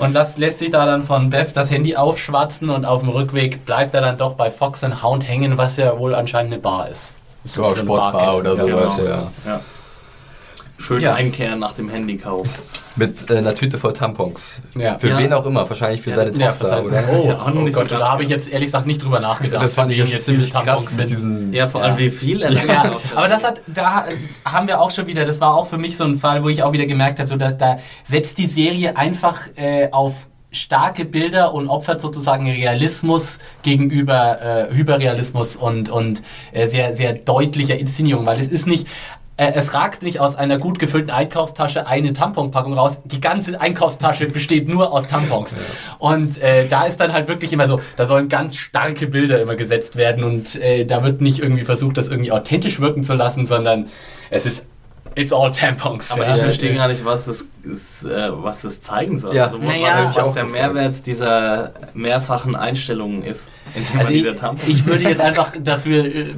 und das lässt sich da dann von Beth das Handy aufschwatzen und auf dem Rückweg bleibt er dann doch bei Fox and Hound hängen, was ja wohl anscheinend eine Bar ist. So, so Sportsbar oder sowas, genau. ja. ja. Schön ja. einkehren nach dem Handykauf. Mit äh, einer Tüte voll Tampons. Ja. Für ja. wen auch immer, wahrscheinlich für seine Tochter, seine, oder? Oh, ja, oh Gott, da habe ich jetzt ehrlich gesagt nicht drüber nachgedacht. Das fand ich jetzt ziemlich krass mit diesen... Ja, vor allem wie viel er ja. Aber das hat, da haben wir auch schon wieder, das war auch für mich so ein Fall, wo ich auch wieder gemerkt habe, so, da, da setzt die Serie einfach äh, auf starke Bilder und opfert sozusagen Realismus gegenüber äh, Hyperrealismus und, und äh, sehr, sehr deutlicher Inszenierung, weil es ist nicht, äh, es ragt nicht aus einer gut gefüllten Einkaufstasche eine Tamponpackung raus. Die ganze Einkaufstasche besteht nur aus Tampons. Und äh, da ist dann halt wirklich immer so, da sollen ganz starke Bilder immer gesetzt werden und äh, da wird nicht irgendwie versucht, das irgendwie authentisch wirken zu lassen, sondern es ist It's all tampons. Aber ja. ich verstehe gar nicht, was das, ist, äh, was das zeigen soll. Ja. Also, naja, was der Mehrwert dieser mehrfachen Einstellungen ist, indem also man diese Tampons. Ich würde jetzt einfach dafür, äh,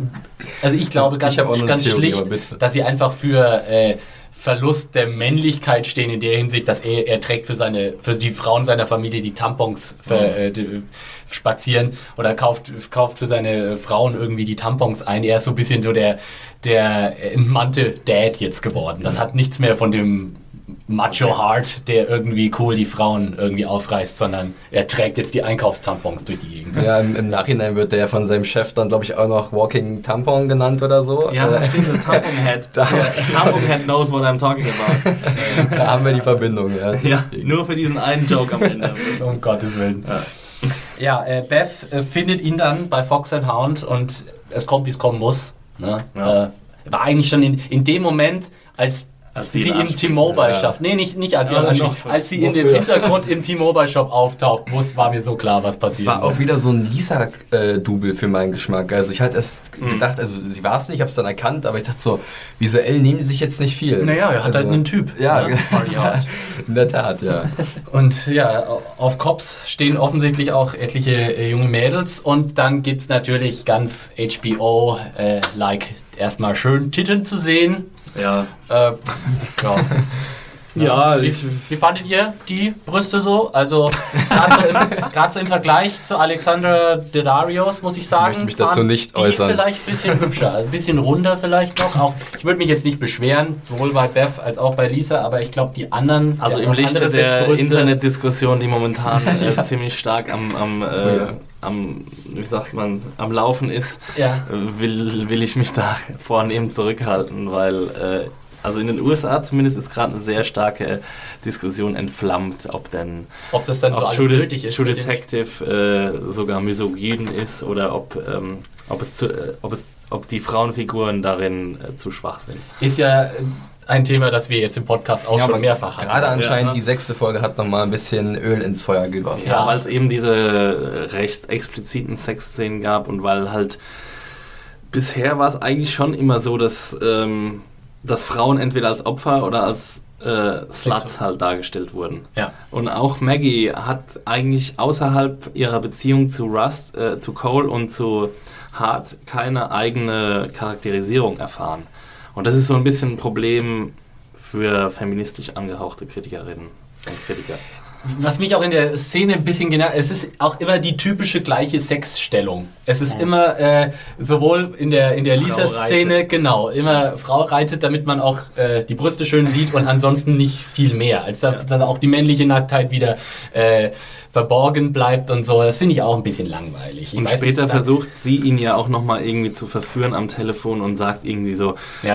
also ich glaube ganz, ich ganz Theorie, schlicht, dass sie einfach für äh, Verlust der Männlichkeit stehen in der Hinsicht, dass er, er trägt für seine, für die Frauen seiner Familie die Tampons für, mhm. äh, die, spazieren oder kauft, kauft für seine Frauen irgendwie die Tampons ein. Er ist so ein bisschen so der, der entmannte Dad jetzt geworden. Das hat nichts mehr von dem Macho Heart, der irgendwie cool die Frauen irgendwie aufreißt, sondern er trägt jetzt die Einkaufstampons durch die Gegend. Ja, im, im Nachhinein wird der von seinem Chef dann, glaube ich, auch noch Walking Tampon genannt oder so. Ja, da steht so Tampon Head. Tampon Head knows what I'm talking about. da haben wir die Verbindung, ja. Ja, nur für diesen einen Joke am Ende. um Gottes Willen. Ja, ja äh, Beth äh, findet ihn dann bei Fox and Hound und es kommt, wie es kommen muss. Ne? Ja. Äh, war eigentlich schon in, in dem Moment, als als sie, sie im T-Mobile ja. schafft. Nee, nicht, nicht als sie, ja, noch, als sie in dem Hintergrund im T-Mobile Shop auftaucht, war mir so klar, was passiert. Es war auch wieder so ein Lisa-Double für meinen Geschmack. Also ich hatte erst mhm. gedacht, also sie war es nicht, ich habe es dann erkannt, aber ich dachte so, visuell nehmen die sich jetzt nicht viel. Naja, er hat also, halt einen Typ. Ja, ne? in der Tat, ja. Und ja, auf Cops stehen offensichtlich auch etliche äh, junge Mädels und dann gibt es natürlich ganz HBO-like äh, erstmal schön Titeln zu sehen. Ja. Äh, ja. Ja, wie, wie, fandet ihr die Brüste so? Also gerade so, im, so im Vergleich zu Alexander Dedarios, muss ich sagen. Ich möchte mich dazu nicht die äußern. vielleicht ein bisschen hübscher, ein bisschen runder vielleicht noch. Auch, ich würde mich jetzt nicht beschweren, sowohl bei Beth als auch bei Lisa, aber ich glaube, die anderen... Also im Lichte der Internetdiskussion, die momentan äh, ja. ziemlich stark am... am äh, ja am, wie sagt man, am Laufen ist, ja. will, will ich mich da vornehm zurückhalten, weil äh, also in den USA zumindest ist gerade eine sehr starke Diskussion entflammt, ob denn ob das dann so alles True, nötig ist. True Detective äh, sogar misogyn ist oder ob, ähm, ob, es zu, äh, ob, es, ob die Frauenfiguren darin äh, zu schwach sind. Ist ja ein Thema, das wir jetzt im Podcast auch ja, schon mehrfach hatten. Gerade anscheinend ja. die sechste Folge hat nochmal ein bisschen Öl ins Feuer gegossen. Ja, weil es eben diese recht expliziten Sexszenen gab und weil halt bisher war es eigentlich schon immer so, dass ähm, dass Frauen entweder als Opfer oder als äh, Sluts halt dargestellt wurden. Ja. Und auch Maggie hat eigentlich außerhalb ihrer Beziehung zu Rust, äh, zu Cole und zu Hart keine eigene Charakterisierung erfahren. Und das ist so ein bisschen ein Problem für feministisch angehauchte Kritikerinnen und Kritiker. Was mich auch in der Szene ein bisschen genau, es ist auch immer die typische gleiche Sexstellung. Es ist mhm. immer äh, sowohl in der in der Lisa-Szene genau immer Frau reitet, damit man auch äh, die Brüste schön sieht und ansonsten nicht viel mehr, als dass, dass auch die männliche Nacktheit wieder äh, verborgen bleibt und so. Das finde ich auch ein bisschen langweilig. Ich und später nicht, versucht sie ihn ja auch noch mal irgendwie zu verführen am Telefon und sagt irgendwie so. Ja.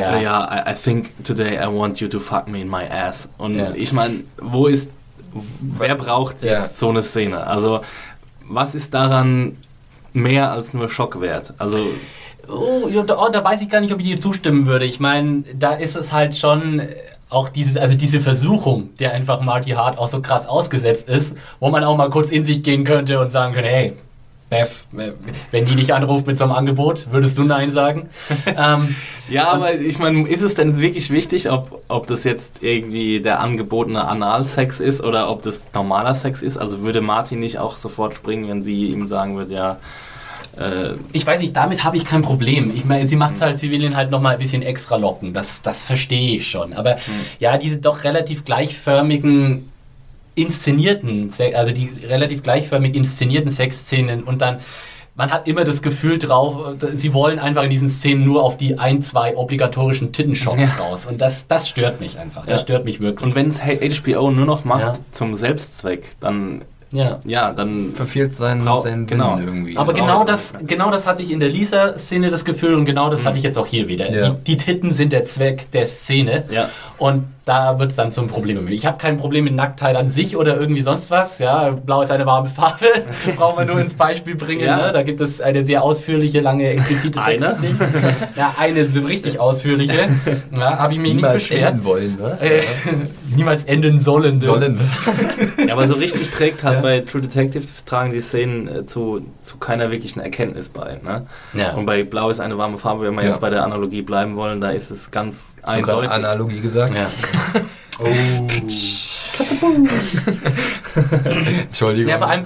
Ja, ja I, I, think today I want you to fuck me in my ass. Und Ja. ich meine, wo ist, wer braucht jetzt Ja. so eine Szene? Also, was ist daran mehr als nur Schockwert? Also, Oh, oh, da weiß ich gar nicht, ob ich dir zustimmen würde. Ich meine, da ist es halt schon äh, auch dieses, also diese Versuchung, der einfach Marty Hart auch so krass ausgesetzt ist, wo man auch mal kurz in sich gehen könnte und sagen könnte, hey, Beth, wenn die dich anruft mit so einem Angebot, würdest du Nein sagen? ähm, ja, aber ich meine, ist es denn wirklich wichtig, ob, ob das jetzt irgendwie der angebotene Analsex ist oder ob das normaler Sex ist? Also würde Martin nicht auch sofort springen, wenn sie ihm sagen würde, ja, äh, ich weiß nicht, damit habe ich kein Problem. Ich meine, sie macht es halt, sie will ihn halt nochmal ein bisschen extra locken. Das, das verstehe ich schon. Aber ja, diese doch relativ gleichförmigen inszenierten, also die relativ gleichförmig inszenierten Sexszenen und dann man hat immer das Gefühl drauf, sie wollen einfach in diesen Szenen nur auf die ein, zwei obligatorischen Tittenshots raus. Und das, das stört mich einfach. Das Ja. stört mich wirklich. und wenn es HBO nur noch macht Ja. zum Selbstzweck, dann, ja. ja, dann Verfehlt Brau- seinen genau. Sinn irgendwie. Aber Genau, das genau das hatte ich in der Lisa-Szene das Gefühl und genau das hatte ich jetzt auch hier wieder. Ja. Die, die Titten sind der Zweck der Szene Ja. Und da wird es dann zum Problem. Ich habe kein Problem mit Nacktheit an sich oder irgendwie sonst was. Ja, Blau ist eine warme Farbe, brauchen wir nur ins Beispiel bringen. Ja. Ne? Da gibt es eine sehr ausführliche, lange, explizite Eine? Ja, eine so richtig ausführliche. Ja, habe ich mich nicht niemals beschwert. enden wollen, ne? Äh, niemals enden sollen. Sollen. Ja, aber so richtig trägt halt bei True Detective tragen die Szenen äh, zu, zu keiner wirklichen Erkenntnis bei. Ne? Ja. Und bei Blau ist eine warme Farbe, wenn wir Ja. jetzt bei der Analogie bleiben wollen, da ist es ganz gerade eindeutig. Analogie gesagt? Ja. Entschuldigung. Ja, vor allem,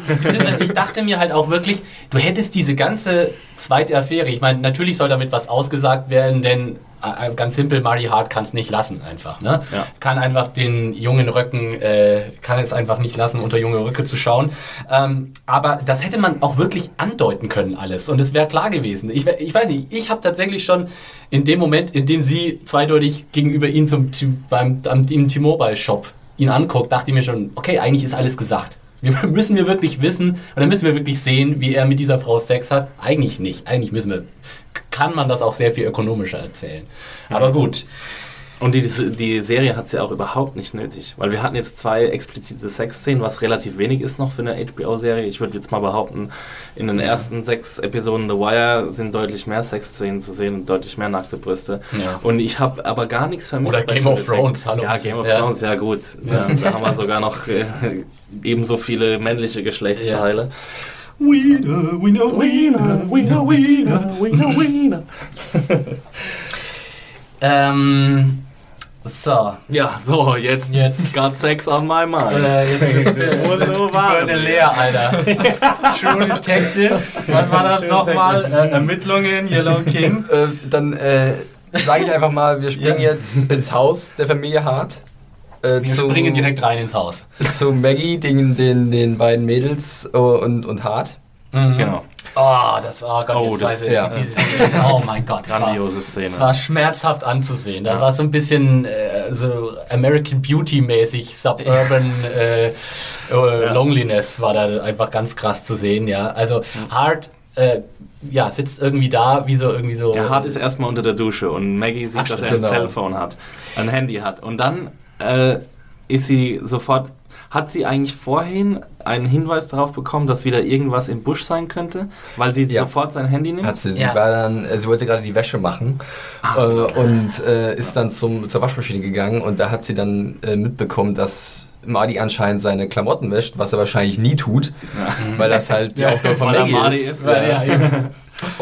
ich dachte mir halt auch wirklich, du hättest diese ganze zweite Affäre, ich meine, natürlich soll damit was ausgesagt werden, denn äh, ganz simpel, Mari Hart kann es nicht lassen einfach, ne? Ja. Kann einfach den jungen Röcken, äh, kann es einfach nicht lassen, unter junge Röcke zu schauen. Ähm, aber das hätte man auch wirklich andeuten können alles und es wäre klar gewesen. Ich, ich weiß nicht, ich habe tatsächlich schon in dem Moment, in dem sie zweideutig gegenüber ihm zum, beim, am, im T-Mobile-Shop ihn anguckt, dachte ich mir schon, okay, eigentlich ist alles gesagt. Wir müssen wir wirklich wissen oder müssen wir wirklich sehen, wie er mit dieser Frau Sex hat? Eigentlich nicht. Eigentlich müssen wir, kann man das auch sehr viel ökonomischer erzählen. Aber gut. Und die, die Serie hat es ja auch überhaupt nicht nötig, weil wir hatten jetzt zwei explizite Sexszenen, was relativ wenig ist noch für eine HBO-Serie. Ich würde jetzt mal behaupten, in den ersten sechs Episoden The Wire sind deutlich mehr Sexszenen zu sehen und deutlich mehr nackte Brüste. Ja. Und ich habe aber gar nichts vermisst. Oder Game of. Thrones, hallo. Ja, Game of Ja. Thrones, ja gut. Ja, da haben wir sogar noch äh, ebenso viele männliche Geschlechtsteile. Wiener, Wiener, Wiener, Wiener, Wiener, Wiener, Wiener. Ähm, so. Ja, so, jetzt, Jetzt. got sex on my mind. Äh, jetzt sind wir? Birne leer, Alter. True Detective. Was war das nochmal? Äh, Ermittlungen, Yellow King. Äh, dann äh, sage ich einfach mal, wir springen jetzt ins Haus der Familie Hart. Äh, Wir zu, springen direkt rein ins Haus. zu Maggie, den, den, den beiden Mädels äh, und, und Hart. Mhm. Genau. Oh, das war, oh Gott, Oh, das- ja. diese Szene. Oh mein Gott. das war- Grandiose Szene. Es war schmerzhaft anzusehen. Da war so ein bisschen äh, so American Beauty mäßig, Suburban äh, äh, Loneliness war da einfach ganz krass zu sehen. Ja, also Hart äh, ja, sitzt irgendwie da, wie so irgendwie so. Der Hart ist erstmal unter der Dusche und Maggie sieht, Ach, dass er stimmt, ein genau. Cellphone hat, ein Handy hat. Und dann äh, ist sie sofort, hat sie eigentlich vorhin einen Hinweis darauf bekommen, dass wieder irgendwas im Busch sein könnte, weil sie Ja. sofort sein Handy nimmt? Hat sie, sie Ja. war dann, äh, sie wollte gerade die Wäsche machen äh, und äh, ist dann zum, zur Waschmaschine gegangen und da hat sie dann äh, mitbekommen, dass Marty anscheinend seine Klamotten wäscht, was er wahrscheinlich nie tut, weil das halt die Aufgabe von Weil Maggie ist. ist, Ja, ja, eben.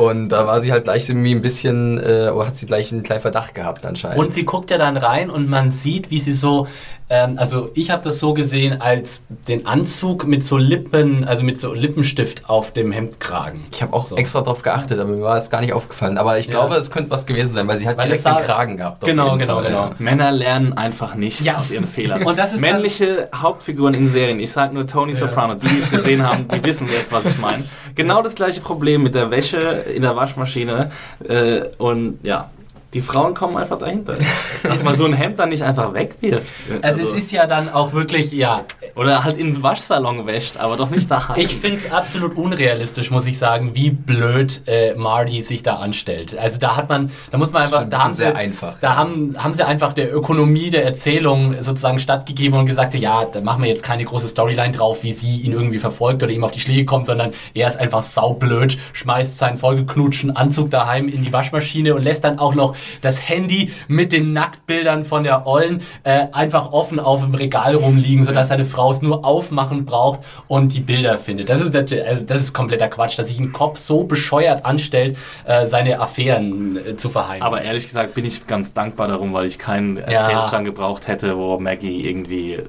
Und da war sie halt gleich irgendwie ein bisschen, äh, hat sie gleich einen kleinen Verdacht gehabt anscheinend. Und sie guckt ja dann rein und man sieht, wie sie so, ähm, also ich habe das so gesehen als den Anzug mit so Lippen, also mit so Lippenstift auf dem Hemdkragen. ich habe auch so. extra drauf geachtet, aber mir war es gar nicht aufgefallen. Aber ich Ja. glaube, es könnte was gewesen sein, weil sie hat Weil direkt den Kragen gehabt. Genau, genau, Fall, genau. ja. Männer lernen einfach nicht Ja. aus ihren Fehlern. Und das ist Männliche Hauptfiguren in Serien, ich sage nur Tony Soprano, die es gesehen haben, die wissen jetzt, was ich meine. Genau das gleiche Problem mit der Wäsche in der Waschmaschine. Äh, und ja, die Frauen kommen einfach dahinter. Dass man so ein Hemd dann nicht einfach wegwirft. Also es ist ja dann auch wirklich, ja, Oder halt in den Waschsalon wäscht, aber doch nicht daheim. ich finde es absolut unrealistisch, muss ich sagen, wie blöd äh, Marty sich da anstellt. Also da hat man, da muss man einfach, da haben sie, sehr einfach. da haben, haben sie einfach der Ökonomie der Erzählung sozusagen stattgegeben und gesagt, ja, da machen wir jetzt keine große Storyline drauf, wie sie ihn irgendwie verfolgt oder ihm auf die Schläge kommt, sondern er ist einfach saublöd, schmeißt seinen vollgeknutschen Anzug daheim in die Waschmaschine und lässt dann auch noch das Handy mit den Nacktbildern von der Ollen äh, einfach offen auf dem Regal rumliegen, sodass seine Frau es nur aufmachen braucht und die Bilder findet. Das ist also das ist kompletter Quatsch, dass sich ein Kopf so bescheuert anstellt, äh, seine Affären äh, zu verheimlichen. Aber ehrlich gesagt bin ich ganz dankbar darum, weil ich keinen Erzählstrang gebraucht hätte, wo Maggie irgendwie äh,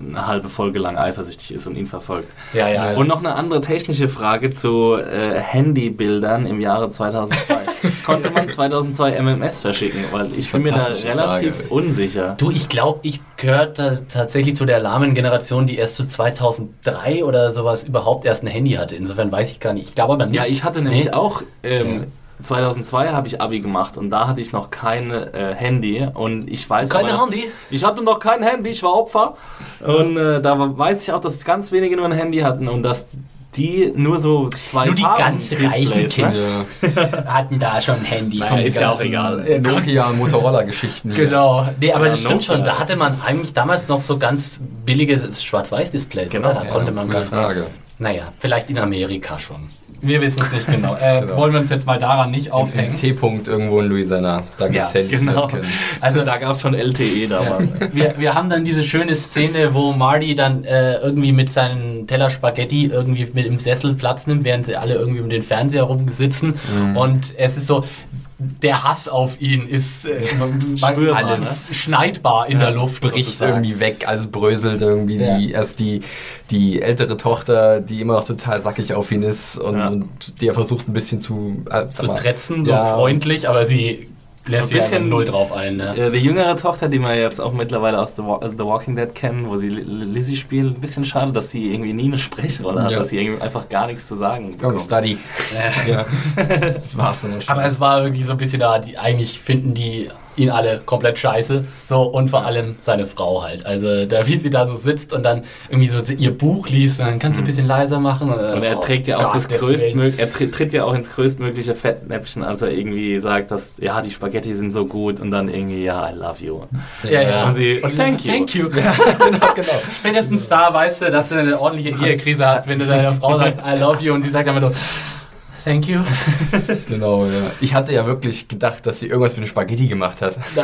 eine halbe Folge lang eifersüchtig ist und ihn verfolgt. ja, ja. Und noch eine andere technische Frage zu äh, Handybildern im Jahre 2002. Konnte man 2002 MMS verschicken? Weil ich bin mir da relativ Frage. unsicher. Du, ich glaube, ich gehörte tatsächlich zu der lahmen Generation, die erst so 2003 oder sowas überhaupt erst ein Handy hatte. Insofern weiß ich gar nicht. Ich glaube aber nicht. Ja, ich hatte nämlich Nee? auch... Ähm, 2002 habe ich Abi gemacht und da hatte ich noch kein äh, Handy und ich weiß Keine aber, Handy? Ich hatte noch kein Handy, ich war Opfer und äh, da weiß ich auch, dass ganz wenige nur ein Handy hatten und dass die nur so zwei Nur die Farben ganz reichen Displays, Kids hatten da schon Handys. Naja, ist ja auch egal. Äh, Nokia und Motorola-Geschichten. Genau. Nee, aber Ja, das stimmt Nokia. schon. Da hatte man eigentlich damals noch so ganz billige Schwarz-Weiß-Displays, Genau, oder? Da ja, konnte man gar Frage. Naja, vielleicht in Amerika schon. Wir wissen es nicht genau. Äh, Genau. Wollen wir uns jetzt mal daran nicht aufhängen? T-Punkt irgendwo in Louisiana. Da gibt es Ja, genau. können. Also Da gab es schon LTE damals. wir, wir haben dann diese schöne Szene, wo Marty dann äh, irgendwie mit seinen Teller Spaghetti irgendwie mit im Sessel Platz nimmt, während sie alle irgendwie um den Fernseher rumsitzen. Mhm. Und es ist so, der Hass auf ihn ist äh, Spürbar, alles schneidbar in der Luft. bricht sozusagen. irgendwie weg, alles bröselt irgendwie. Ja. Die, erst die, die ältere Tochter, die immer noch total sackig auf ihn ist und, Ja. und die er versucht ein bisschen zu, äh, zu mal, tretzen, so ja, freundlich, aber sie lässt Ein sich einfach bisschen- null drauf ein. Ne? Äh, Die jüngere Tochter, die wir jetzt auch mittlerweile aus The, Wa The Walking Dead kennen, wo sie Li- Lizzie spielt, ein bisschen schade, dass sie irgendwie nie eine Sprechrolle hat, Ja. dass sie irgendwie einfach gar nichts zu sagen Komm, bekommt. Study. Ja. das war's dann schon. Aber es war irgendwie so ein bisschen da, die, eigentlich finden die ihn alle komplett scheiße. So, und vor allem seine Frau halt. Also, da wie sie da so sitzt und dann irgendwie so ihr Buch liest, und dann kannst du ein bisschen leiser machen. Und, Und er oh trägt ja auch das Gottes Willen. größtmögliche, er tritt, ja auch ins größtmögliche Fettnäpfchen, als er irgendwie sagt, dass ja die Spaghetti sind so gut und dann irgendwie ja I love you. Ja, ja. Und sie, Und thank you. Thank you. genau, genau. Spätestens da weißt du, dass du eine ordentliche Ehekrise hast, wenn du deiner Frau sagst, I love you und sie sagt einfach nur, thank you. Genau, ja. Ich hatte ja wirklich gedacht, dass sie irgendwas mit dem Spaghetti gemacht hat.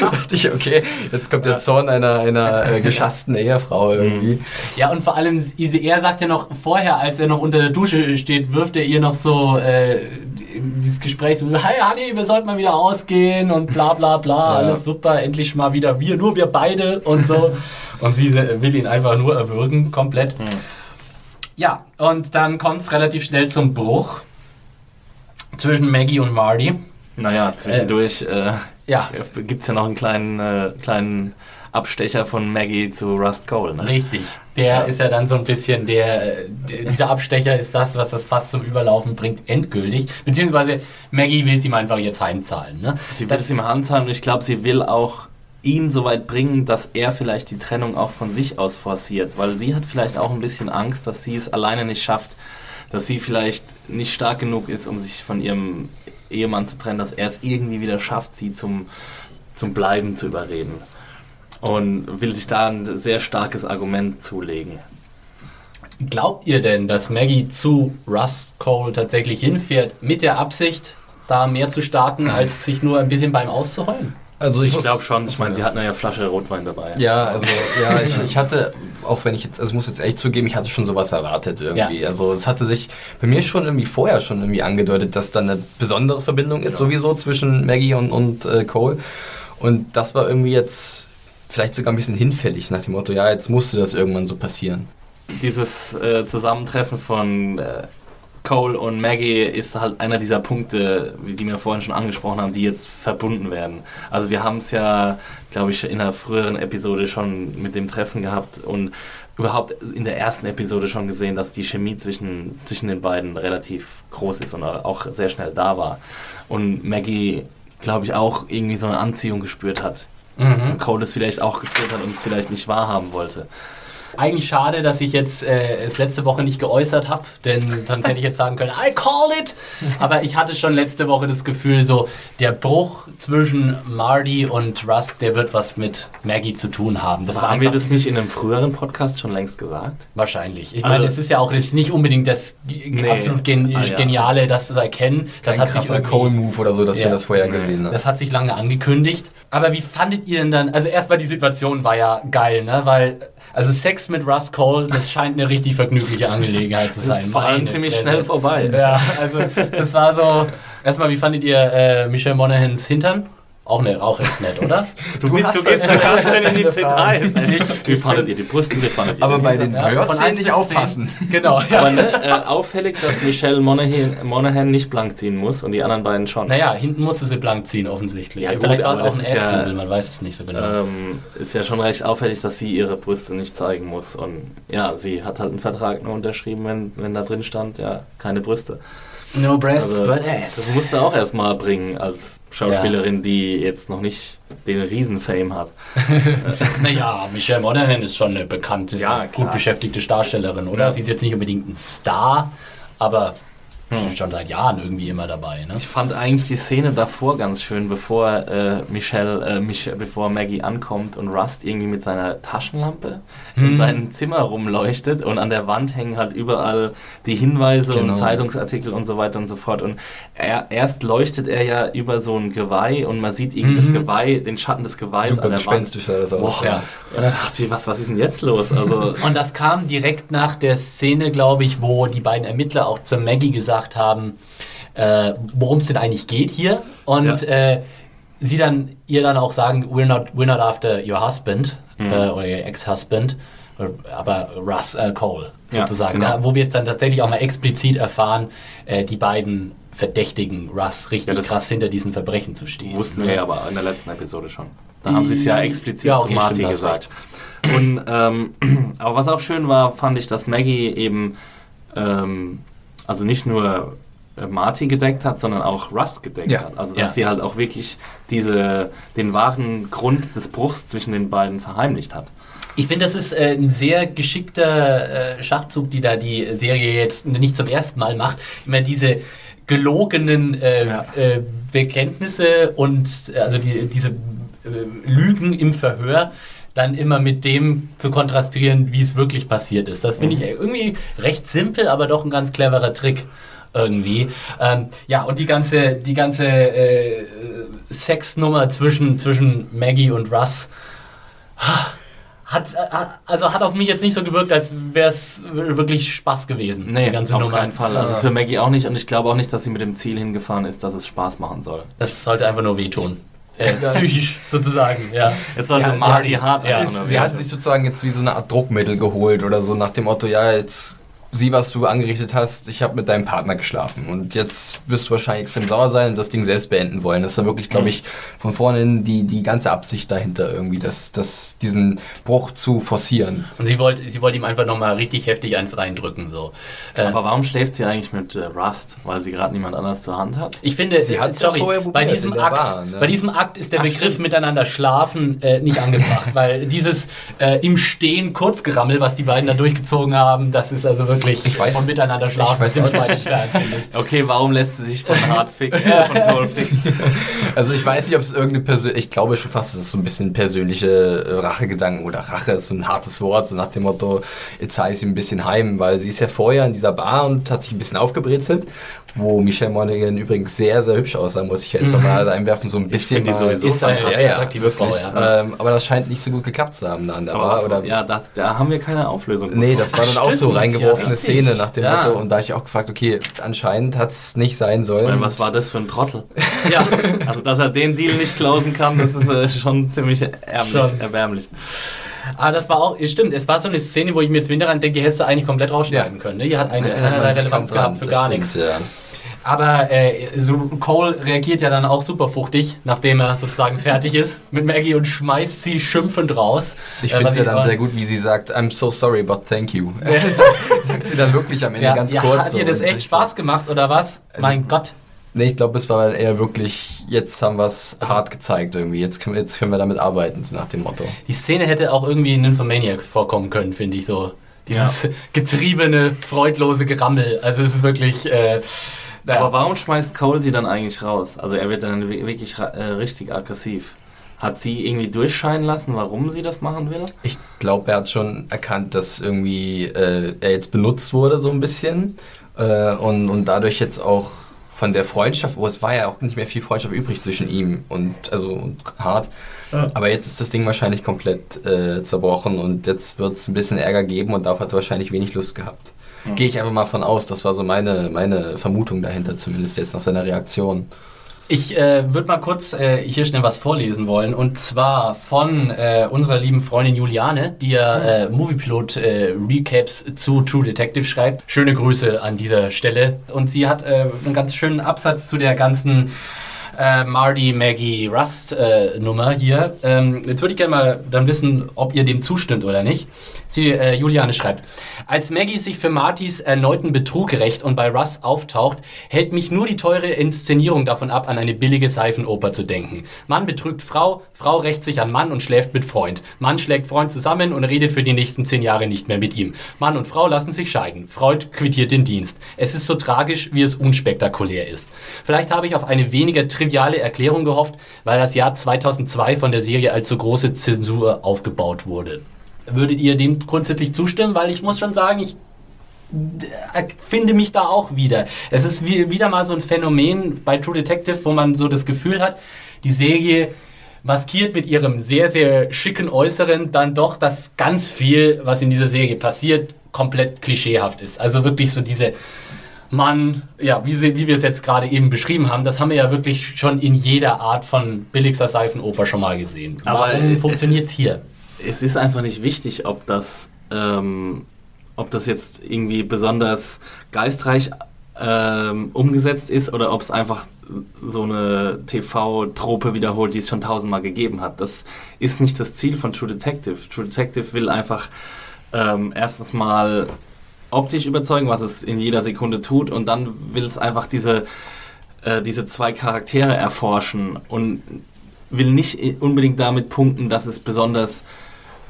dachte ich, okay, jetzt kommt der Zorn einer, einer äh, geschassten Ehefrau irgendwie. Ja, und vor allem, er sagt ja noch vorher, als er noch unter der Dusche steht, wirft er ihr noch so äh, dieses Gespräch so, hey Honey, wir sollten mal wieder ausgehen und bla bla bla, Ja. alles super, endlich mal wieder wir, nur wir beide und so. und sie will ihn einfach nur erwürgen, komplett. Ja, und dann kommt es relativ schnell zum Bruch zwischen Maggie und Marty. Naja, zwischendurch äh, Ja, gibt es ja noch einen kleinen, äh, kleinen Abstecher von Maggie zu Rust Cole. Ne? Richtig. Der Ja. ist ja dann so ein bisschen der, äh, der, dieser Abstecher ist das, was das fast zum Überlaufen bringt, endgültig. Beziehungsweise Maggie will es ihm einfach jetzt heimzahlen. Ne? Sie will es ihm handhaben und ich glaube, sie will auch ihn so weit bringen, dass er vielleicht die Trennung auch von sich aus forciert, weil sie hat vielleicht auch ein bisschen Angst, dass sie es alleine nicht schafft, dass sie vielleicht nicht stark genug ist, um sich von ihrem Ehemann zu trennen, dass er es irgendwie wieder schafft, sie zum, zum Bleiben zu überreden. Und will sich da ein sehr starkes Argument zulegen. Glaubt ihr denn, dass Maggie zu Russ Cole tatsächlich hinfährt mit der Absicht, da mehr zu starten, als sich nur ein bisschen beim auszuheulen? Also ich, ich glaube schon. Ich meine, sie hatten ja Flasche Rotwein dabei. Ja, also ja, ich, ich hatte, auch wenn ich jetzt, also muss jetzt echt zugeben, ich hatte schon sowas erwartet irgendwie. Ja. Also es hatte sich bei mir schon irgendwie vorher schon irgendwie angedeutet, dass da eine besondere Verbindung ist, ja. sowieso zwischen Maggie und, und äh, Cole. Und das war irgendwie jetzt vielleicht sogar ein bisschen hinfällig nach dem Motto, ja, jetzt musste das irgendwann so passieren. Dieses äh, Zusammentreffen von äh, Cole und Maggie ist halt einer dieser Punkte, die wir vorhin schon angesprochen haben, die jetzt verbunden werden. Also wir haben es ja, glaube ich, in einer früheren Episode schon mit dem Treffen gehabt und überhaupt in der ersten Episode schon gesehen, dass die Chemie zwischen, zwischen den beiden relativ groß ist und auch sehr schnell da war. Und Maggie, glaube ich, auch irgendwie so eine Anziehung gespürt hat. Mhm. Und Cole es vielleicht auch gespürt hat und es vielleicht nicht wahrhaben wollte. Eigentlich schade, dass ich jetzt äh, es letzte Woche nicht geäußert habe, denn sonst hätte ich jetzt sagen können, I call it. Aber ich hatte schon letzte Woche das Gefühl, so der Bruch zwischen Marty und Rust, der wird was mit Maggie zu tun haben. Das haben wir das nicht in einem früheren Podcast schon längst gesagt? Wahrscheinlich. Ich also, meine, es ist ja auch nicht unbedingt das nee. absolut gen ah, ja, Geniale, das zu erkennen. Das hat sich ein Cole-Move oder so, dass ja, wir das vorher gesehen haben. Das hat sich lange angekündigt. Aber wie fandet ihr denn dann, also erstmal die Situation war ja geil, ne? Weil also Sex mit Russ Cole, das scheint eine richtig vergnügliche Angelegenheit zu sein. Das ist vor allem ziemlich Fresse. schnell vorbei. Ja, also das war so. Erstmal, wie fandet ihr äh, Michelle Monagans Hintern? Auch, ne, auch recht nett, oder? Du, du, bist, du gehst ganz schön in die Details. Wie fandet ihr die Brüste? Wie fandet ihr Aber bei den Birds ja, nicht aufpassen. Genau. Ja. Aber ne, äh, auffällig, dass Michelle Monaghan, Monaghan, nicht blank ziehen muss und die anderen beiden schon. Naja, hinten musste sie blank ziehen, offensichtlich. Ja, Vielleicht war es auch ein Essdudel, ja, man weiß es nicht so genau. Ähm, ist ja schon recht auffällig, dass sie ihre Brüste nicht zeigen muss. Und ja, sie hat halt einen Vertrag nur unterschrieben, wenn, wenn da drin stand, ja, keine Brüste. No breasts, also, but ass. Das musst du auch erstmal bringen als Schauspielerin, ja. die jetzt noch nicht den Riesenfame hat. naja, Michelle Monaghan ist schon eine bekannte, ja, gut beschäftigte Darstellerin, oder? Ja. Sie ist jetzt nicht unbedingt ein Star, aber hm. schon seit Jahren irgendwie immer dabei. Ne? Ich fand eigentlich die Szene davor ganz schön, bevor äh, Michelle, äh, Mich bevor Maggie ankommt und Rust irgendwie mit seiner Taschenlampe hm. in seinem Zimmer rumleuchtet und an der Wand hängen halt überall die Hinweise genau. und Zeitungsartikel und so weiter und so fort. Und er, erst leuchtet er ja über so ein Geweih und man sieht irgendwie mhm. das Geweih, den Schatten des Geweihs Super an der gespenstisch Wand. das aus. Ja. Und dann dachte ich, was, was ist denn jetzt los? Also und das kam direkt nach der Szene, glaube ich, wo die beiden Ermittler auch zur Maggie gesagt gesagt haben, äh, worum es denn eigentlich geht hier. Und ja. äh, sie dann ihr dann auch sagen, we're not, we're not after your husband mhm. äh, oder your ex-husband, aber Russ äh, Cole sozusagen. Ja, genau. wo wir dann tatsächlich auch mal explizit erfahren, äh, die beiden verdächtigen Russ richtig ja, krass hinter diesen Verbrechen zu stehen. Wussten wir ja aber in der letzten Episode schon. Da haben sie es ja explizit ja, okay, zu Marty gesagt. Und, ähm, aber was auch schön war, fand ich, dass Maggie eben ähm, also nicht nur äh, Marty gedeckt hat, sondern auch Rust gedeckt ja. hat. Also dass ja. sie halt auch wirklich diese, den wahren Grund des Bruchs zwischen den beiden verheimlicht hat. Ich finde, das ist äh, ein sehr geschickter äh, Schachzug, die da die Serie jetzt nicht zum ersten Mal macht. Immer diese gelogenen äh, ja. Äh, Bekenntnisse und also die, diese äh, Lügen im Verhör dann immer mit dem zu kontrastieren, wie es wirklich passiert ist. Das finde ich mhm. irgendwie recht simpel, aber doch ein ganz cleverer Trick irgendwie. Ähm, ja, und die ganze, die ganze äh, Sexnummer zwischen, zwischen Maggie und Russ hat, äh, also hat auf mich jetzt nicht so gewirkt, als wäre es wirklich Spaß gewesen. Nee, die ganze auf Nummer. keinen Fall. Also für Maggie auch nicht und ich glaube auch nicht, dass sie mit dem Ziel hingefahren ist, dass es Spaß machen soll. Das sollte einfach nur wehtun. Äh, psychisch sozusagen, ja. Jetzt sollte ja, Marty hart ja, Sie hat sich sozusagen jetzt wie so eine Art Druckmittel geholt oder so nach dem Motto, ja, jetzt sieh, was du angerichtet hast, ich habe mit deinem Partner geschlafen und jetzt wirst du wahrscheinlich extrem sauer sein und das Ding selbst beenden wollen. Das war wirklich, glaube ich, von vorne die, die ganze Absicht dahinter irgendwie, das, das, diesen Bruch zu forcieren. Und sie wollte sie wollte ihm einfach nochmal richtig heftig eins reindrücken. So. Äh, Aber warum schläft sie eigentlich mit äh, Rust? Weil sie gerade niemand anders zur Hand hat? Ich finde, sie hat sorry, ja bei, diesem Akt, Bar, ne? bei diesem Akt ist der Ach, Begriff stimmt. miteinander schlafen äh, nicht angebracht, weil dieses äh, im Stehen Kurzgerammel, was die beiden da durchgezogen haben, das ist also wirklich wirklich Ich weiß- von miteinander schlafen ich weiß entfernt, finde ich. Okay, warum lässt sie sich von Hart ficken? Äh, von ficken? Also ich weiß nicht, ob es irgendeine Persön ich glaube schon fast, dass es so ein bisschen persönliche äh, Rachegedanken oder Rache ist so ein hartes Wort, so nach dem Motto, jetzt zahle ich sie ein bisschen heim, weil sie ist ja vorher in dieser Bar und hat sich ein bisschen aufgebrezelt, wo Michelle Monaghan übrigens sehr, sehr hübsch aussah, muss ich jetzt mal einwerfen, so ein bisschen find die mal- sowieso Ist eine ja, attraktive Frau, ja. Ähm, aber das scheint nicht so gut geklappt zu haben da an der Bar. Oder, ja, da, da haben wir keine Auflösung. Nee, das war Ach, dann auch so stimmt, ja, richtig. Szene nach dem Ja. Motto. Und da habe ich auch gefragt, okay, anscheinend hat es nicht sein sollen. Ich meine, was war das für ein Trottel? Ja, Also, dass er den Deal nicht closen kann, das ist äh, schon ziemlich erbärmlich. Schon. erbärmlich. aber das war auch, stimmt, es war so eine Szene, wo ich mir jetzt winter denke, die hättest du eigentlich komplett rausschneiden Ja. können. Ne? Die hat eine, Ja, keinerlei sieht Relevanz gehabt für das gar stimmt, nichts. Ja. Aber äh, so Cole reagiert ja dann auch super fuchtig, nachdem er sozusagen fertig ist mit Maggie und schmeißt sie schimpfend raus. Ich Äh, finde es ja dann sehr gut, wie sie sagt, I'm so sorry, but thank you. sagt sie dann wirklich am Ende Ja, ganz ja, kurz. hat so dir das echt Spaß gemacht oder was? Also- mein Gott. Nee, ich glaube, es war eher wirklich, jetzt haben wir es hart gezeigt irgendwie. Jetzt können, wir, jetzt können wir damit arbeiten, so nach dem Motto. Die Szene hätte auch irgendwie in Nymphomaniac vorkommen können, finde ich so. Dieses getriebene, freudlose Gerammel. Also es ist wirklich... Äh, naja. Aber warum schmeißt Cole sie dann eigentlich raus? Also, er wird dann wi- wirklich äh, richtig aggressiv. Hat sie irgendwie durchscheinen lassen, warum sie das machen will? Ich glaube, er hat schon erkannt, dass irgendwie äh, er jetzt benutzt wurde so ein bisschen äh, und, und dadurch jetzt auch von der Freundschaft, oh, es war ja auch nicht mehr viel Freundschaft übrig zwischen ihm und also und Hart, aber jetzt ist das Ding wahrscheinlich komplett äh, zerbrochen und jetzt wird es ein bisschen Ärger geben und darauf hat er wahrscheinlich wenig Lust gehabt. Gehe ich einfach mal von aus, das war so meine, meine Vermutung dahinter, zumindest jetzt nach seiner Reaktion. Ich äh, würde mal kurz äh, hier schnell was vorlesen wollen. Und zwar von äh, unserer lieben Freundin Juliane, die ja äh, Moviepilot äh, Recaps zu True Detective schreibt. Schöne Grüße an dieser Stelle. Und sie hat äh, einen ganz schönen Absatz zu der ganzen äh, Marty, Maggie, Rust äh, Nummer hier. Ähm, jetzt würde ich gerne mal dann wissen, ob ihr dem zustimmt oder nicht. Sie, äh, Juliane schreibt, als Maggie sich für Martys erneuten Betrug rächt und bei Russ auftaucht, hält mich nur die teure Inszenierung davon ab, an eine billige Seifenoper zu denken. Mann betrügt Frau, Frau rächt sich an Mann und schläft mit Freund. Mann schlägt Freund zusammen und redet für die nächsten zehn Jahre nicht mehr mit ihm. Mann und Frau lassen sich scheiden. Freund quittiert den Dienst. Es ist so tragisch, wie es unspektakulär ist. Vielleicht habe ich auf eine weniger triviale Erklärung gehofft, weil das Jahr 2002 von der Serie als so große Zensur aufgebaut wurde. Würdet ihr dem grundsätzlich zustimmen? Weil ich muss schon sagen, ich äh, finde mich da auch wieder. Es ist wie, wieder mal so ein Phänomen bei True Detective, wo man so das Gefühl hat, die Serie maskiert mit ihrem sehr, sehr schicken Äußeren dann doch, dass ganz viel, was in dieser Serie passiert, komplett klischeehaft ist. Also wirklich so diese Mann, ja, wie, sie, wie wir es jetzt gerade eben beschrieben haben, das haben wir ja wirklich schon in jeder Art von billigster Seifenoper schon mal gesehen. Aber funktioniert hier? Es ist einfach nicht wichtig, ob das, ähm, ob das jetzt irgendwie besonders geistreich ähm, umgesetzt ist oder ob es einfach so eine TV-Trope wiederholt, die es schon tausendmal gegeben hat. Das ist nicht das Ziel von True Detective. True Detective will einfach ähm, erstens mal optisch überzeugen, was es in jeder Sekunde tut, und dann will es einfach diese, äh, diese zwei Charaktere erforschen und will nicht unbedingt damit punkten, dass es besonders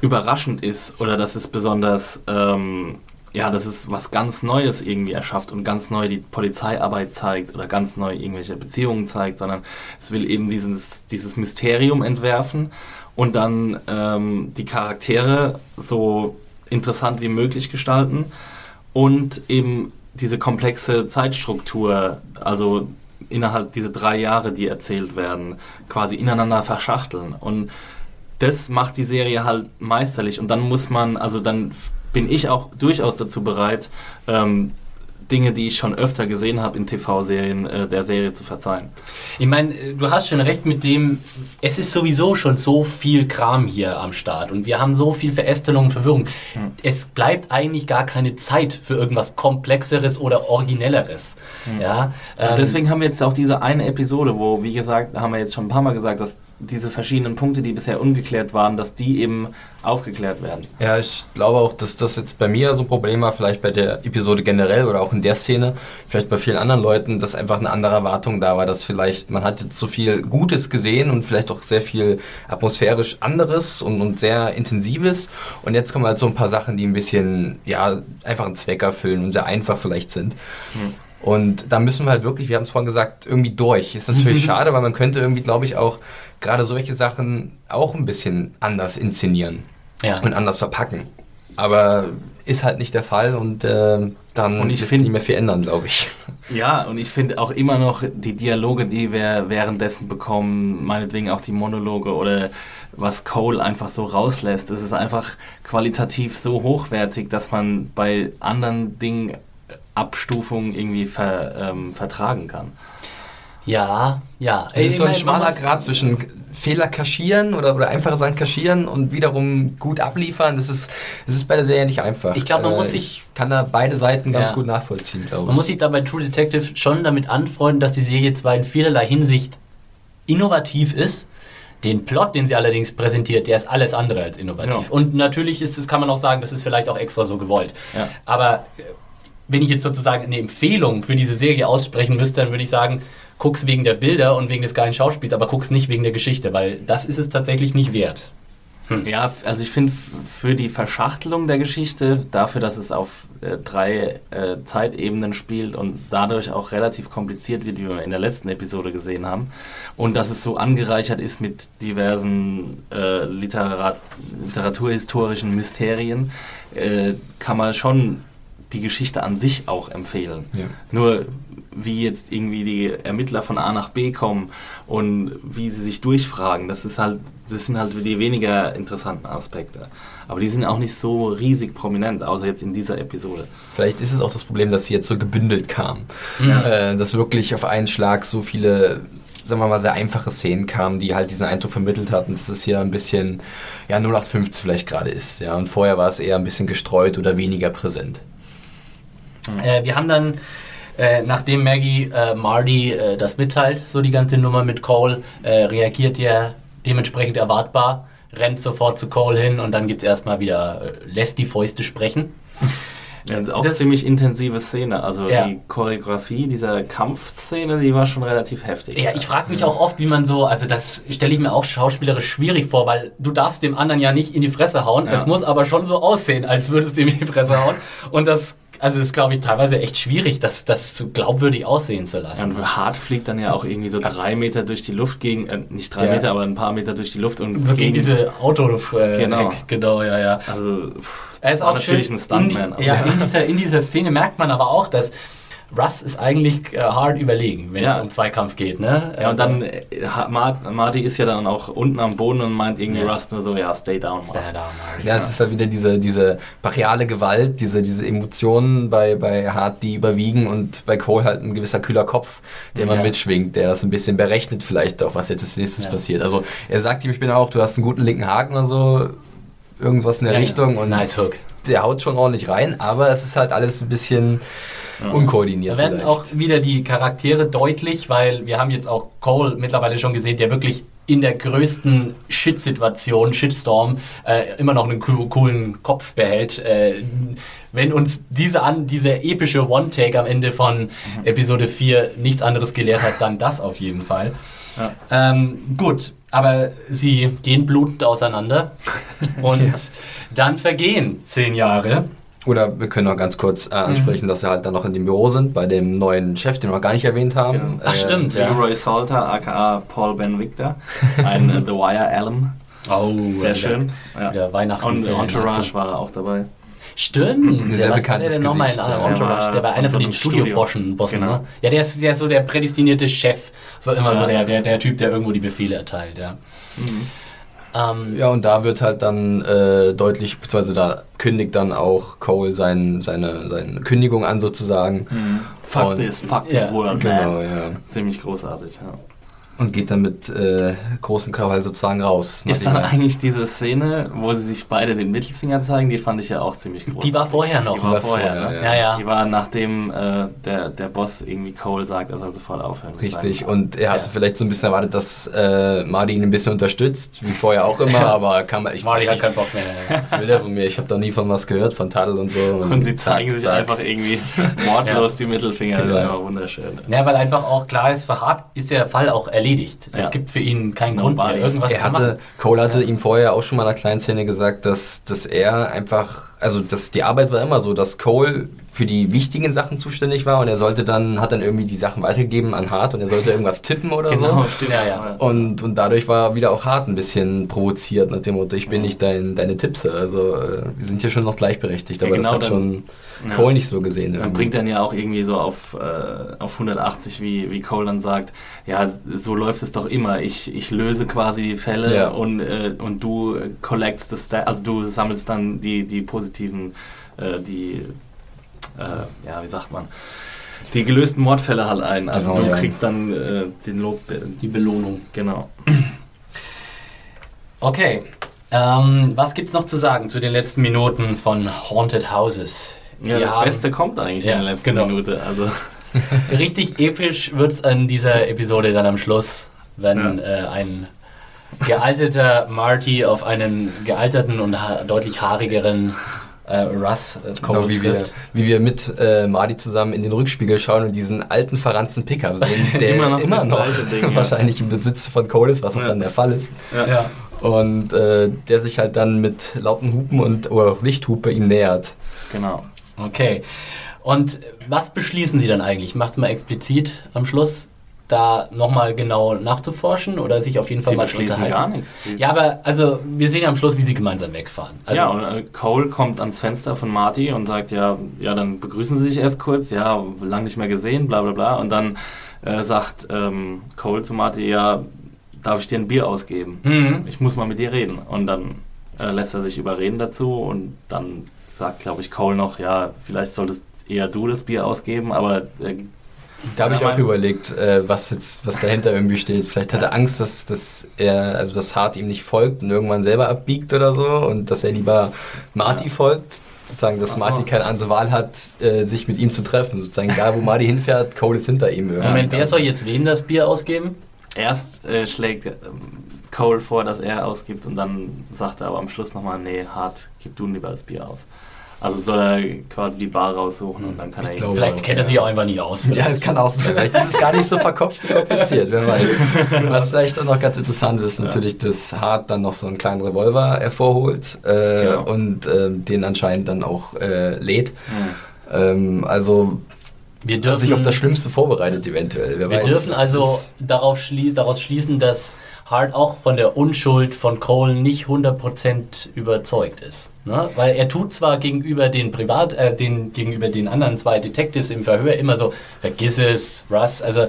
überraschend ist oder dass es besonders, ähm, ja, dass es was ganz Neues irgendwie erschafft und ganz neu die Polizeiarbeit zeigt oder ganz neu irgendwelche Beziehungen zeigt, sondern es will eben dieses, dieses Mysterium entwerfen und dann ähm, die Charaktere so interessant wie möglich gestalten und eben diese komplexe Zeitstruktur, also innerhalb dieser drei Jahre, die erzählt werden, quasi ineinander verschachteln. Und das macht die Serie halt meisterlich. Und dann muss man, also dann bin ich auch durchaus dazu bereit, ähm, Dinge, die ich schon öfter gesehen habe in TV-Serien, äh, der Serie zu verzeihen. Ich meine, äh, du hast schon recht mit dem, es ist sowieso schon so viel Kram hier am Start und wir haben so viel Verästelung und Verwirrung. Es bleibt eigentlich gar keine Zeit für irgendwas Komplexeres oder Originelleres. Ja, ähm, deswegen haben wir jetzt auch diese eine Episode, wo, wie gesagt, haben wir jetzt schon ein paar Mal gesagt, dass diese verschiedenen Punkte, die bisher ungeklärt waren, dass die eben aufgeklärt werden. Ja, ich glaube auch, dass das jetzt bei mir so ein Problem war, vielleicht bei der Episode generell oder auch in der Szene, vielleicht bei vielen anderen Leuten, dass einfach eine andere Erwartung da war, dass vielleicht man hat jetzt so viel Gutes gesehen und vielleicht auch sehr viel atmosphärisch anderes und, und sehr intensives und jetzt kommen halt so ein paar Sachen, die ein bisschen, ja, einfach einen Zweck erfüllen und sehr einfach vielleicht sind. Mhm. Und da müssen wir halt wirklich, wir haben es vorhin gesagt, irgendwie durch. Ist natürlich schade, weil man könnte irgendwie, glaube ich, auch gerade solche Sachen auch ein bisschen anders inszenieren ja. und anders verpacken. Aber ist halt nicht der Fall und äh, dann und ich find, nicht mehr viel ändern, glaube ich. Ja, und ich finde auch immer noch die Dialoge, die wir währenddessen bekommen, meinetwegen auch die Monologe oder was Cole einfach so rauslässt, es ist einfach qualitativ so hochwertig, dass man bei anderen Dingen Abstufung irgendwie ver, ähm, vertragen kann. Ja, ja. Es ist so ein schmaler Grad zwischen Fehler kaschieren oder, oder einfache Sachen kaschieren und wiederum gut abliefern. Das ist, das ist bei der Serie nicht einfach. Ich glaube, man äh, muss sich. kann da beide Seiten ganz gut nachvollziehen, glaube ich. Man muss sich da bei True Detective schon damit anfreunden, dass die Serie zwar in vielerlei Hinsicht innovativ ist, den Plot, den sie allerdings präsentiert, der ist alles andere als innovativ. Ja. Und natürlich ist es, kann man auch sagen, das ist vielleicht auch extra so gewollt. Ja. Aber äh, wenn ich jetzt sozusagen eine Empfehlung für diese Serie aussprechen müsste, dann würde ich sagen, guck's wegen der Bilder und wegen des geilen Schauspiels, aber guck's nicht wegen der Geschichte, weil das ist es tatsächlich nicht wert. Hm. Ja, also ich finde für die Verschachtelung der Geschichte, dafür, dass es auf äh, drei äh, Zeitebenen spielt und dadurch auch relativ kompliziert wird, wie wir in der letzten Episode gesehen haben, und dass es so angereichert ist mit diversen äh, Literat literaturhistorischen Mysterien, äh, kann man schon die Geschichte an sich auch empfehlen. Ja. Nur wie jetzt irgendwie die Ermittler von A nach B kommen und wie sie sich durchfragen, das ist halt, das sind halt die weniger interessanten Aspekte. Aber die sind auch nicht so riesig prominent, außer jetzt in dieser Episode. Vielleicht ist es auch das Problem, dass sie jetzt so gebündelt kam. Ja. Äh, dass wirklich auf einen Schlag so viele sagen wir mal, sehr einfache Szenen kamen, die halt diesen Eindruck vermittelt hatten, dass es hier ein bisschen, ja, 0815 vielleicht gerade ist. Ja, und vorher war es eher ein bisschen gestreut oder weniger präsent. Äh, wir haben dann, äh, nachdem Maggie äh, Marty äh, das mitteilt, so die ganze Nummer mit Cole, äh, reagiert er dementsprechend erwartbar, rennt sofort zu Cole hin und dann gibt es erstmal wieder, äh, lässt die Fäuste sprechen. Ja, auch das, ziemlich intensive Szene. Also ja. die Choreografie dieser Kampfszene, die war schon relativ heftig. Ja, ich frage mich auch oft, wie man so, also das stelle ich mir auch schauspielerisch schwierig vor, weil du darfst dem anderen ja nicht in die Fresse hauen. Ja. Es muss aber schon so aussehen, als würdest du ihm in die Fresse hauen. Und das also ist, glaube ich, teilweise echt schwierig, das, das so glaubwürdig aussehen zu lassen. Ja, und Hart fliegt dann ja auch irgendwie so drei Meter durch die Luft gegen, äh, nicht drei ja. Meter, aber ein paar Meter durch die Luft und so gegen diese Autoluft. Äh, genau. genau, ja, ja. Also, pff, er ist auch natürlich schön, ein Stuntman. In, ja, in dieser, in dieser Szene merkt man aber auch, dass Russ ist eigentlich äh, hard überlegen, wenn ja. es um Zweikampf geht. Ne? Ja, und dann, äh, Marty ist ja dann auch unten am Boden und meint irgendwie ja. Russ nur so, ja, stay down, Stay down, Marty. Ja, es ist ja wieder diese, diese brachiale Gewalt, diese, diese Emotionen bei, bei Hart, die überwiegen und bei Cole halt ein gewisser kühler Kopf, der man mitschwingt, der das ein bisschen berechnet vielleicht auch, was jetzt als nächstes passiert. Also er sagt ihm später auch, du hast einen guten linken Haken und so, irgendwas in der Richtung. Und nice Hook. Der haut schon ordentlich rein, aber es ist halt alles ein bisschen unkoordiniert. Da werden vielleicht. auch wieder die Charaktere deutlich, weil wir haben jetzt auch Cole mittlerweile schon gesehen, der wirklich in der größten Shit-Situation, Shitstorm, äh, immer noch einen coolen Kopf behält. Äh, wenn uns diese, an, diese epische One-Take am Ende von mhm. Episode 4 nichts anderes gelehrt hat, dann das auf jeden Fall. Ja. Ähm, gut, aber sie gehen blutend auseinander und ja. dann vergehen zehn Jahre. Oder wir können noch ganz kurz äh, ansprechen, mhm. dass sie halt dann noch in dem Büro sind, bei dem neuen Chef, den wir noch gar nicht erwähnt haben. Genau. Ach, äh, stimmt. Ja. Leroy Salter, aka Paul Ben Victor, ein äh, The Wire Alum. Oh, sehr schön. Ja. Der Weihnachten. Und Entourage war er auch dabei. Stimmt, ein sehr der, bekanntes der nochmal in Entourage, der war einer von, den Studio-Bossen. Genau. Ne? Ja, der ist, der ist so der prädestinierte Chef, so immer ja. so der, der, der Typ, der irgendwo die Befehle erteilt, ja. Mhm. Ähm, ja, und da wird halt dann äh, deutlich, beziehungsweise da kündigt dann auch Cole sein, seine, seine Kündigung an sozusagen. Mhm. Fuck this, fuck this ja, world, genau, man. Ja. Ziemlich großartig, ja. Und geht dann mit äh, großem Krawall sozusagen raus. Ist dann er- eigentlich diese Szene, wo sie sich beide den Mittelfinger zeigen, die fand ich ja auch ziemlich groß. Die war vorher noch. Die war war vorher, vorher, ne? ja. Ja, Die war nachdem äh, der, der Boss irgendwie Cole sagt, er soll sofort aufhören. Richtig, und er hatte Ja. vielleicht so ein bisschen erwartet, dass äh, Marty ihn ein bisschen unterstützt, wie vorher auch immer, aber kann man, ich Marty hat nicht, keinen Bock mehr. was will der von mir? Ich habe da nie von was gehört, von Tadel und so. Und sie zeigen zack, sich zack. einfach irgendwie wortlos die Mittelfinger. Das ist einfach wunderschön. Ja, weil einfach auch klar ist, für Hart ist der Fall auch erledigt. Ja. Es gibt für ihn keinen Grund mehr, irgendwas Er zu hatte, machen. Cole hatte ihm vorher auch schon mal in einer kleinen Szene gesagt, dass, dass er einfach, also dass die Arbeit war immer so, dass Cole für die wichtigen Sachen zuständig war und er sollte dann, hat dann irgendwie die Sachen weitergegeben an Hart und er sollte irgendwas tippen oder Genau, so. stimmt. Ja, ja. Und, und dadurch war wieder auch Hart ein bisschen provoziert nach dem Motto, ich bin nicht dein, deine Tippse. Also äh, wir sind hier schon noch gleichberechtigt, Ja, aber genau, das hat dann- schon ja. Cole nicht so gesehen. Dann irgendwie. bringt er ihn ja auch irgendwie so auf, äh, auf 180, wie, wie Cole dann sagt, ja, so läuft es doch immer. Ich, ich löse quasi die Fälle Ja. und, äh, und du collects the sta also du sammelst dann die, die positiven, äh, die, äh, ja, wie sagt man, die gelösten Mordfälle halt ein. Also Genau, du ja. kriegst dann äh, den Lob, der, Die Belohnung. genau. Okay. Ähm, was gibt's noch zu sagen zu den letzten Minuten von Haunted Houses? Ja, Wir das haben- Beste kommt eigentlich Ja, in der letzten genau. Minute. Also Richtig episch wird's in dieser Episode dann am Schluss, wenn äh, ein gealterter Marty auf einen gealterten und ha deutlich haarigeren äh, Russ äh, Genau, wie wir, wie wir mit äh, Marty zusammen in den Rückspiegel schauen und diesen alten verranzten Pickup sehen, der Immer immer noch noch, das gleiche Ding, ja. wahrscheinlich im Besitz von Cole ist, was auch Ja. dann der Fall ist. Ja. Und äh, der sich halt dann mit lauten Hupen und oder Lichthupe ihm nähert. genau. Okay. Und was beschließen Sie dann eigentlich? Macht mal explizit am Schluss, da nochmal genau nachzuforschen oder sich auf jeden Fall Sie mal zu unterhalten? gar nichts. Ja, aber also wir sehen ja am Schluss, wie sie gemeinsam wegfahren. Also, ja, und äh, Cole kommt ans Fenster von Marty und sagt, ja, ja, dann begrüßen sie sich erst kurz, ja, lang nicht mehr gesehen, bla bla bla. Und dann äh, sagt ähm, Cole zu Marty, ja, darf ich dir ein Bier ausgeben? Mhm. Ich muss mal mit dir reden. Und dann äh, lässt er sich überreden dazu und dann sagt, glaube ich, Cole noch, ja, vielleicht solltest eher du das Bier ausgeben, aber äh, Da habe ich auch überlegt, äh, was jetzt, was dahinter irgendwie steht. Vielleicht hat er Angst, dass, dass er, also dass Hart ihm nicht folgt und irgendwann selber abbiegt oder so und dass er lieber Marty folgt. Sozusagen, dass Ach so. Marty keine andere Wahl hat, äh, sich mit ihm zu treffen. Sozusagen, egal wo Marty hinfährt, Cole ist hinter ihm. irgendwie. Moment, wer soll jetzt wem das Bier ausgeben? erst äh, schlägt ähm, Cole vor, dass er ausgibt und dann sagt er aber am Schluss nochmal, nee, hart, gib du lieber das Bier aus. Also soll er quasi die Bar raussuchen und dann kann Ich er glaube- Vielleicht kennt er sich auch einfach nicht aus. Ja, es kann auch sein. Vielleicht ist es gar nicht so verkopft und kompliziert, wer weiß. Was vielleicht dann noch ganz interessant ist, natürlich, dass Hart dann noch so einen kleinen Revolver hervorholt äh, Genau. und ähm, den anscheinend dann auch äh, lädt. Hm. Ähm, also Wir dürfen, sich auf das Schlimmste vorbereitet eventuell. Wer wir weiß. dürfen also ist- darauf schlie daraus schließen, dass Hart auch von der Unschuld von Cole nicht 100% überzeugt ist. Ne? Weil er tut zwar gegenüber den Privat, äh, den, gegenüber den anderen zwei Detectives im Verhör immer so, vergiss es, Russ, also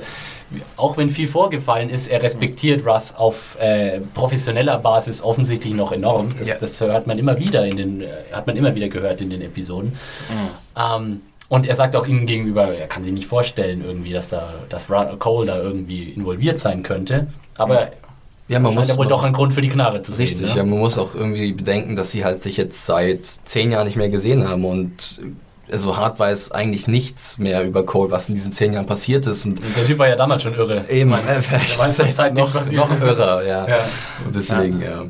auch wenn viel vorgefallen ist, er respektiert Russ auf äh, professioneller Basis offensichtlich noch enorm. Das, Ja. das hört man immer wieder in den, äh, hat man immer wieder gehört in den Episoden. Ähm, und er sagt auch ihnen gegenüber, er kann sich nicht vorstellen irgendwie, dass da, dass Cole da irgendwie involviert sein könnte. Aber ja, man muss ja wohl doch einen Grund für die Knarre zu Richtig, sehen. ja, ne? man muss auch irgendwie bedenken, dass sie halt sich jetzt seit zehn Jahren nicht mehr gesehen haben und also Hart weiß eigentlich nichts mehr über Cole, was in diesen zehn Jahren passiert ist und der Typ war ja damals schon irre. eben, Ich meine, äh, vielleicht ist er was jetzt noch, noch irrer, ja. Ja. Und deswegen, ja.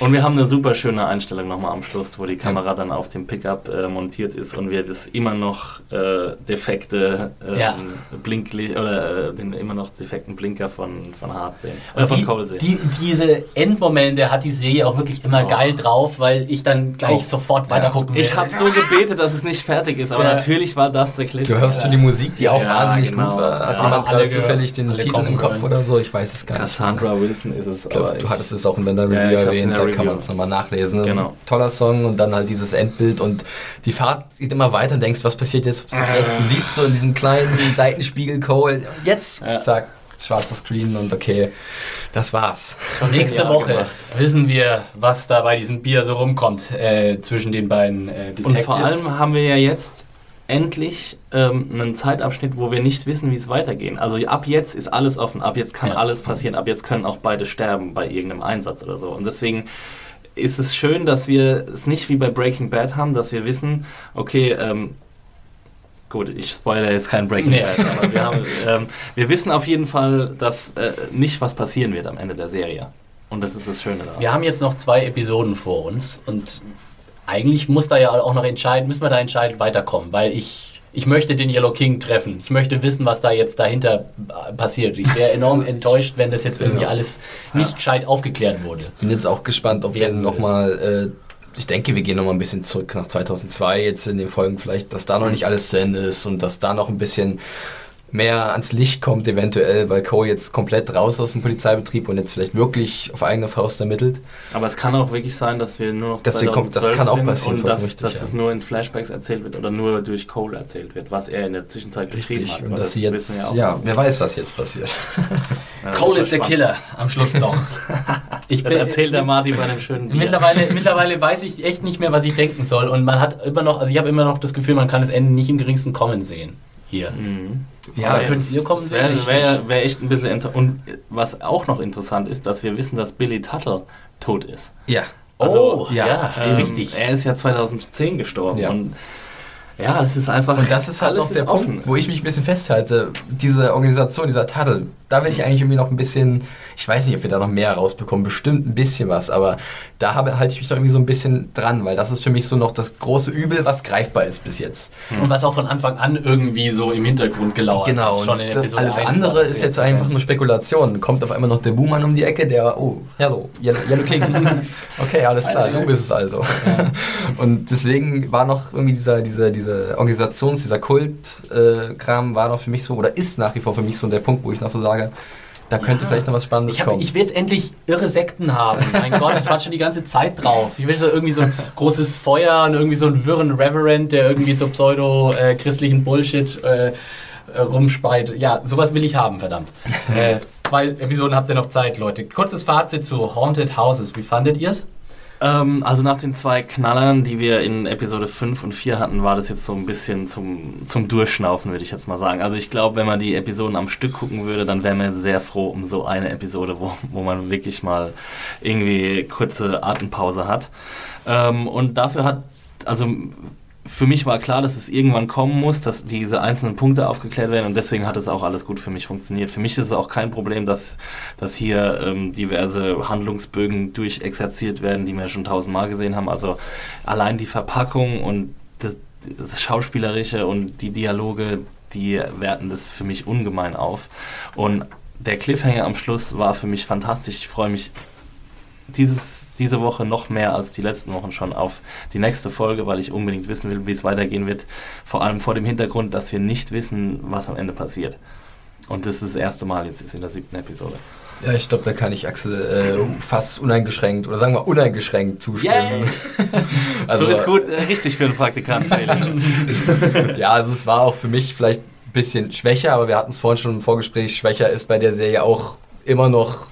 Und wir haben eine super schöne Einstellung nochmal am Schluss, wo die Kamera dann auf dem Pickup äh, montiert ist und wir das immer noch äh, defekte äh, Ja. Blinkli oder äh, den immer noch defekten Blinker von, von Hart sehen. Oder von die, Cole sehen. die, diese Endmomente hat die Serie auch wirklich immer Oh. geil drauf, weil ich dann gleich Oh. sofort Ja. weitergucken will. ich habe so gebetet, dass es nicht fertig ist, aber Ja. natürlich war das der Clip. Du hörst schon die Musik, die auch Ja, wahnsinnig genau. gut war. Hat Ja, jemand alle gerade zufällig den Titel im Kopf hören. oder so? Ich weiß es gar nicht. Cassandra Wilson ist es. Aber du hattest es auch in deiner Ja, Review erwähnt, Review. kann man es nochmal nachlesen. Genau. Toller Song und dann halt dieses Endbild und die Fahrt geht immer weiter und denkst, was passiert jetzt? Was passiert jetzt? Du siehst so in diesem kleinen Seitenspiegel Cole, jetzt, Ja. zack, schwarzer Screen und okay, das war's. Und nächste Woche gemacht. wissen wir, was da bei diesem Bier so rumkommt äh, zwischen den beiden äh, Und Detectives. vor allem haben wir ja jetzt endlich ähm, einen Zeitabschnitt, wo wir nicht wissen, wie es weitergeht. Also ab jetzt ist alles offen, ab jetzt kann Ja. alles passieren, ab jetzt können auch beide sterben bei irgendeinem Einsatz oder so. Und deswegen ist es schön, dass wir es nicht wie bei Breaking Bad haben, dass wir wissen, okay, ähm, gut, ich spoilere jetzt kein Breaking Nee. Bad, aber wir, haben, ähm, wir wissen auf jeden Fall, dass äh, nicht was passieren wird am Ende der Serie. Und das ist das Schöne daran. Wir haben jetzt noch zwei Episoden vor uns und eigentlich muss da ja auch noch entscheiden, müssen wir da entscheidend weiterkommen, weil ich, ich möchte den Yellow King treffen. Ich möchte wissen, was da jetzt dahinter äh, passiert. Ich wäre enorm enttäuscht, wenn das jetzt irgendwie Ja. alles nicht gescheit aufgeklärt wurde. bin jetzt auch gespannt, ob wir Werden will. nochmal, äh, ich denke, wir gehen nochmal ein bisschen zurück nach 2002 jetzt in den Folgen vielleicht, dass da noch nicht alles zu Ende ist und dass da noch ein bisschen mehr ans Licht kommt eventuell, weil Cole jetzt komplett raus aus dem Polizeibetrieb und jetzt vielleicht wirklich auf eigene Faust ermittelt. Aber es kann auch wirklich sein, dass wir nur noch Dass wir kommt- das 2012 kann auch sind passieren, und dass, richtig, dass ja. es nur in Flashbacks erzählt wird oder nur durch Cole erzählt wird, was er in der Zwischenzeit getrieben hat. und dass das sie jetzt, ja, nicht. wer weiß, was jetzt passiert. Ja, Cole ist der spannend. Killer, am Schluss doch. Ich Das erzählt der Marty bei einem schönen Bier. Mittlerweile, mittlerweile weiß ich echt nicht mehr, was ich denken soll. Und man hat immer noch, also ich habe immer noch das Gefühl, man kann das Ende nicht im geringsten kommen sehen. Hier. Mhm. Ja, Aber könnt ihr kommen wäre wär, wär echt ein bisschen Und was auch noch interessant ist, dass wir wissen, dass Billy Tuttle tot ist. Ja. oh, Also, ja, ja, Ähm, richtig. Er ist ja 2010 gestorben. Ja. Und ja, es ist einfach. Und das ist halt noch der ist offen. Punkt, wo ich mich ein bisschen festhalte. Diese Organisation, dieser Taddle, da will ich eigentlich irgendwie noch ein bisschen, ich weiß nicht, ob wir da noch mehr rausbekommen, bestimmt ein bisschen was, aber da habe, halte ich mich doch irgendwie so ein bisschen dran, weil das ist für mich so noch das große Übel, was greifbar ist bis jetzt. Und was auch von Anfang an irgendwie so im Hintergrund gelauert Genau, und Schon in das, Episode alles 1 andere ist jetzt einfach nur Spekulation. Kommt auf einmal noch der Buhmann um die Ecke, der, oh, hello, Yellow, Yellow King. okay, alles klar, du bist es also. Und deswegen war noch irgendwie dieser, dieser, dieser Organisations-, dieser Kult-Kram war noch für mich so, oder ist nach wie vor für mich so der Punkt, wo ich noch so sage, da könnte vielleicht noch was Spannendes Ich, hab, kommen. ich will jetzt endlich irre Sekten haben. Mein Gott, ich warte schon die ganze Zeit drauf. Ich will so irgendwie so ein großes Feuer und irgendwie so einen wirren Reverend, der irgendwie so pseudo-christlichen Bullshit äh, äh, rumspeit. Ja, sowas will ich haben, verdammt. äh, zwei Episoden habt ihr noch Zeit, Leute. Kurzes Fazit zu Haunted Houses. Wie fandet ihr es? Ähm, also nach den zwei Knallern, die wir in Episode 5 und 4 hatten, war das jetzt so ein bisschen zum, zum Durchschnaufen, würde ich jetzt mal sagen. Also ich glaube, wenn man die Episoden am Stück gucken würde, dann wäre man sehr froh um so eine Episode, wo, wo man wirklich mal irgendwie kurze Atempause hat. Ähm, und dafür hat, also für mich war klar, dass es irgendwann kommen muss, dass diese einzelnen Punkte aufgeklärt werden und deswegen hat es auch alles gut für mich funktioniert. Für mich ist es auch kein Problem, dass, dass hier ähm, diverse Handlungsbögen durchexerziert werden, die wir schon tausendmal gesehen haben. Also allein die Verpackung und das, das Schauspielerische und die Dialoge, die werten das für mich ungemein auf. Und der Cliffhanger am Schluss war für mich fantastisch. Ich freue mich dieses, diese Woche noch mehr als die letzten Wochen schon auf die nächste Folge, weil ich unbedingt wissen will, wie es weitergehen wird. Vor allem vor dem Hintergrund, dass wir nicht wissen, was am Ende passiert. Und das ist das erste Mal jetzt ist in der siebten Episode. ja, ich glaube, da kann ich Axel äh, fast uneingeschränkt, oder sagen wir uneingeschränkt zustimmen. Also, so ist gut, äh, richtig für einen Praktikanten. Ja, also es war auch für mich vielleicht ein bisschen schwächer, aber wir hatten es vorhin schon im Vorgespräch, schwächer ist bei der Serie auch immer noch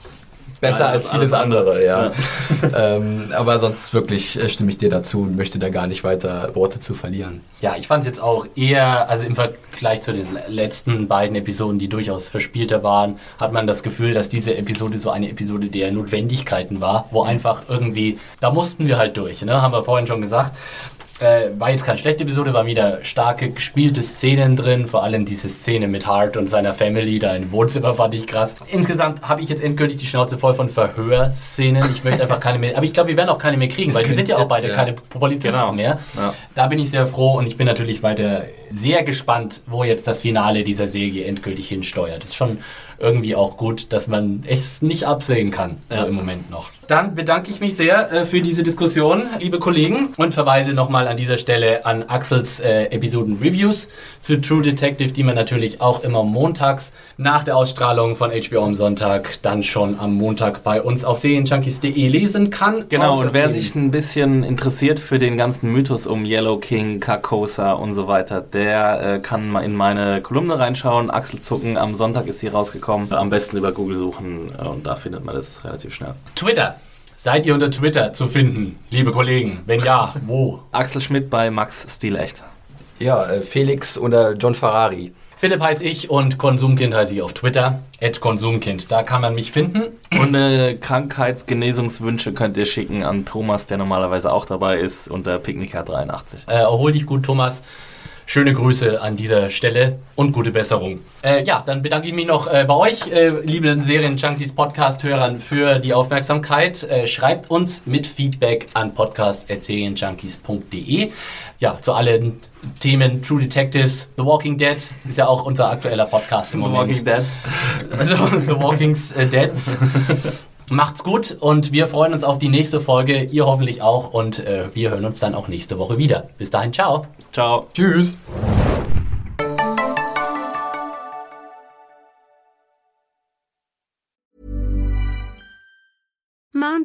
besser Ja, als vieles andere. andere, ja. ähm, aber sonst wirklich äh, stimme ich dir dazu und möchte da gar nicht weiter Worte zu verlieren. Ja, ich fand es jetzt auch eher, also im Vergleich zu den letzten beiden Episoden, die durchaus verspielter waren, hat man das Gefühl, dass diese Episode so eine Episode der Notwendigkeiten war, wo einfach irgendwie, da mussten wir halt durch, ne? haben wir vorhin schon gesagt. Äh, war jetzt keine schlechte Episode, waren wieder starke gespielte Szenen drin, vor allem diese Szene mit Hart und seiner Family da im Wohnzimmer fand ich krass. Insgesamt habe ich jetzt endgültig die Schnauze voll von Verhörszenen. Ich möchte einfach keine mehr, aber ich glaube, wir werden auch keine mehr kriegen, Das weil die sind ja auch beide jetzt, keine ja. Polizisten Genau. mehr. Ja. Da bin ich sehr froh und ich bin natürlich weiter sehr gespannt, wo jetzt das Finale dieser Serie endgültig hinsteuert. Ist schon irgendwie auch gut, dass man es nicht absehen kann, so im Moment noch. Dann bedanke ich mich sehr äh, für diese Diskussion, liebe Kollegen, und verweise nochmal an dieser Stelle an Axels äh, Episoden-Reviews zu True Detective, die man natürlich auch immer montags nach der Ausstrahlung von HBO am Sonntag dann schon am Montag bei uns auf serienjunkies.de lesen kann. Genau, und wer sich ein bisschen interessiert für den ganzen Mythos um Yellow King, Carcosa und so weiter, der äh, kann mal in meine Kolumne reinschauen. Achselzucken, am Sonntag ist sie rausgekommen. Am besten über Google suchen äh, und da findet man das relativ schnell. Twitter. Seid ihr unter Twitter zu finden, liebe Kollegen? Wenn ja, wo? Axel Schmidt bei Max Stilecht. Ja, äh, Felix oder John Ferrari. Philipp heiße ich und Konsumkind heiße ich auf Twitter. At Konsumkind, da kann man mich finden. Und äh, Krankheitsgenesungswünsche könnt ihr schicken an Thomas, der normalerweise auch dabei ist, unter Picknicker83. Äh, erhol dich gut, Thomas. Schöne Grüße an dieser Stelle und gute Besserung. Äh, ja, dann bedanke ich mich noch äh, bei euch, äh, lieben Serien-Junkies Podcast-Hörern, für die Aufmerksamkeit. Äh, schreibt uns mit Feedback an podcast.serienjunkies.de. Ja, zu allen Themen True Detectives, The Walking Dead ist ja auch unser aktueller Podcast im The Moment. Walking Dead. The Walking's äh, Deads. Macht's gut und wir freuen uns auf die nächste Folge. Ihr hoffentlich auch und äh, wir hören uns dann auch nächste Woche wieder. Bis dahin, ciao. Ciao. Tschüss.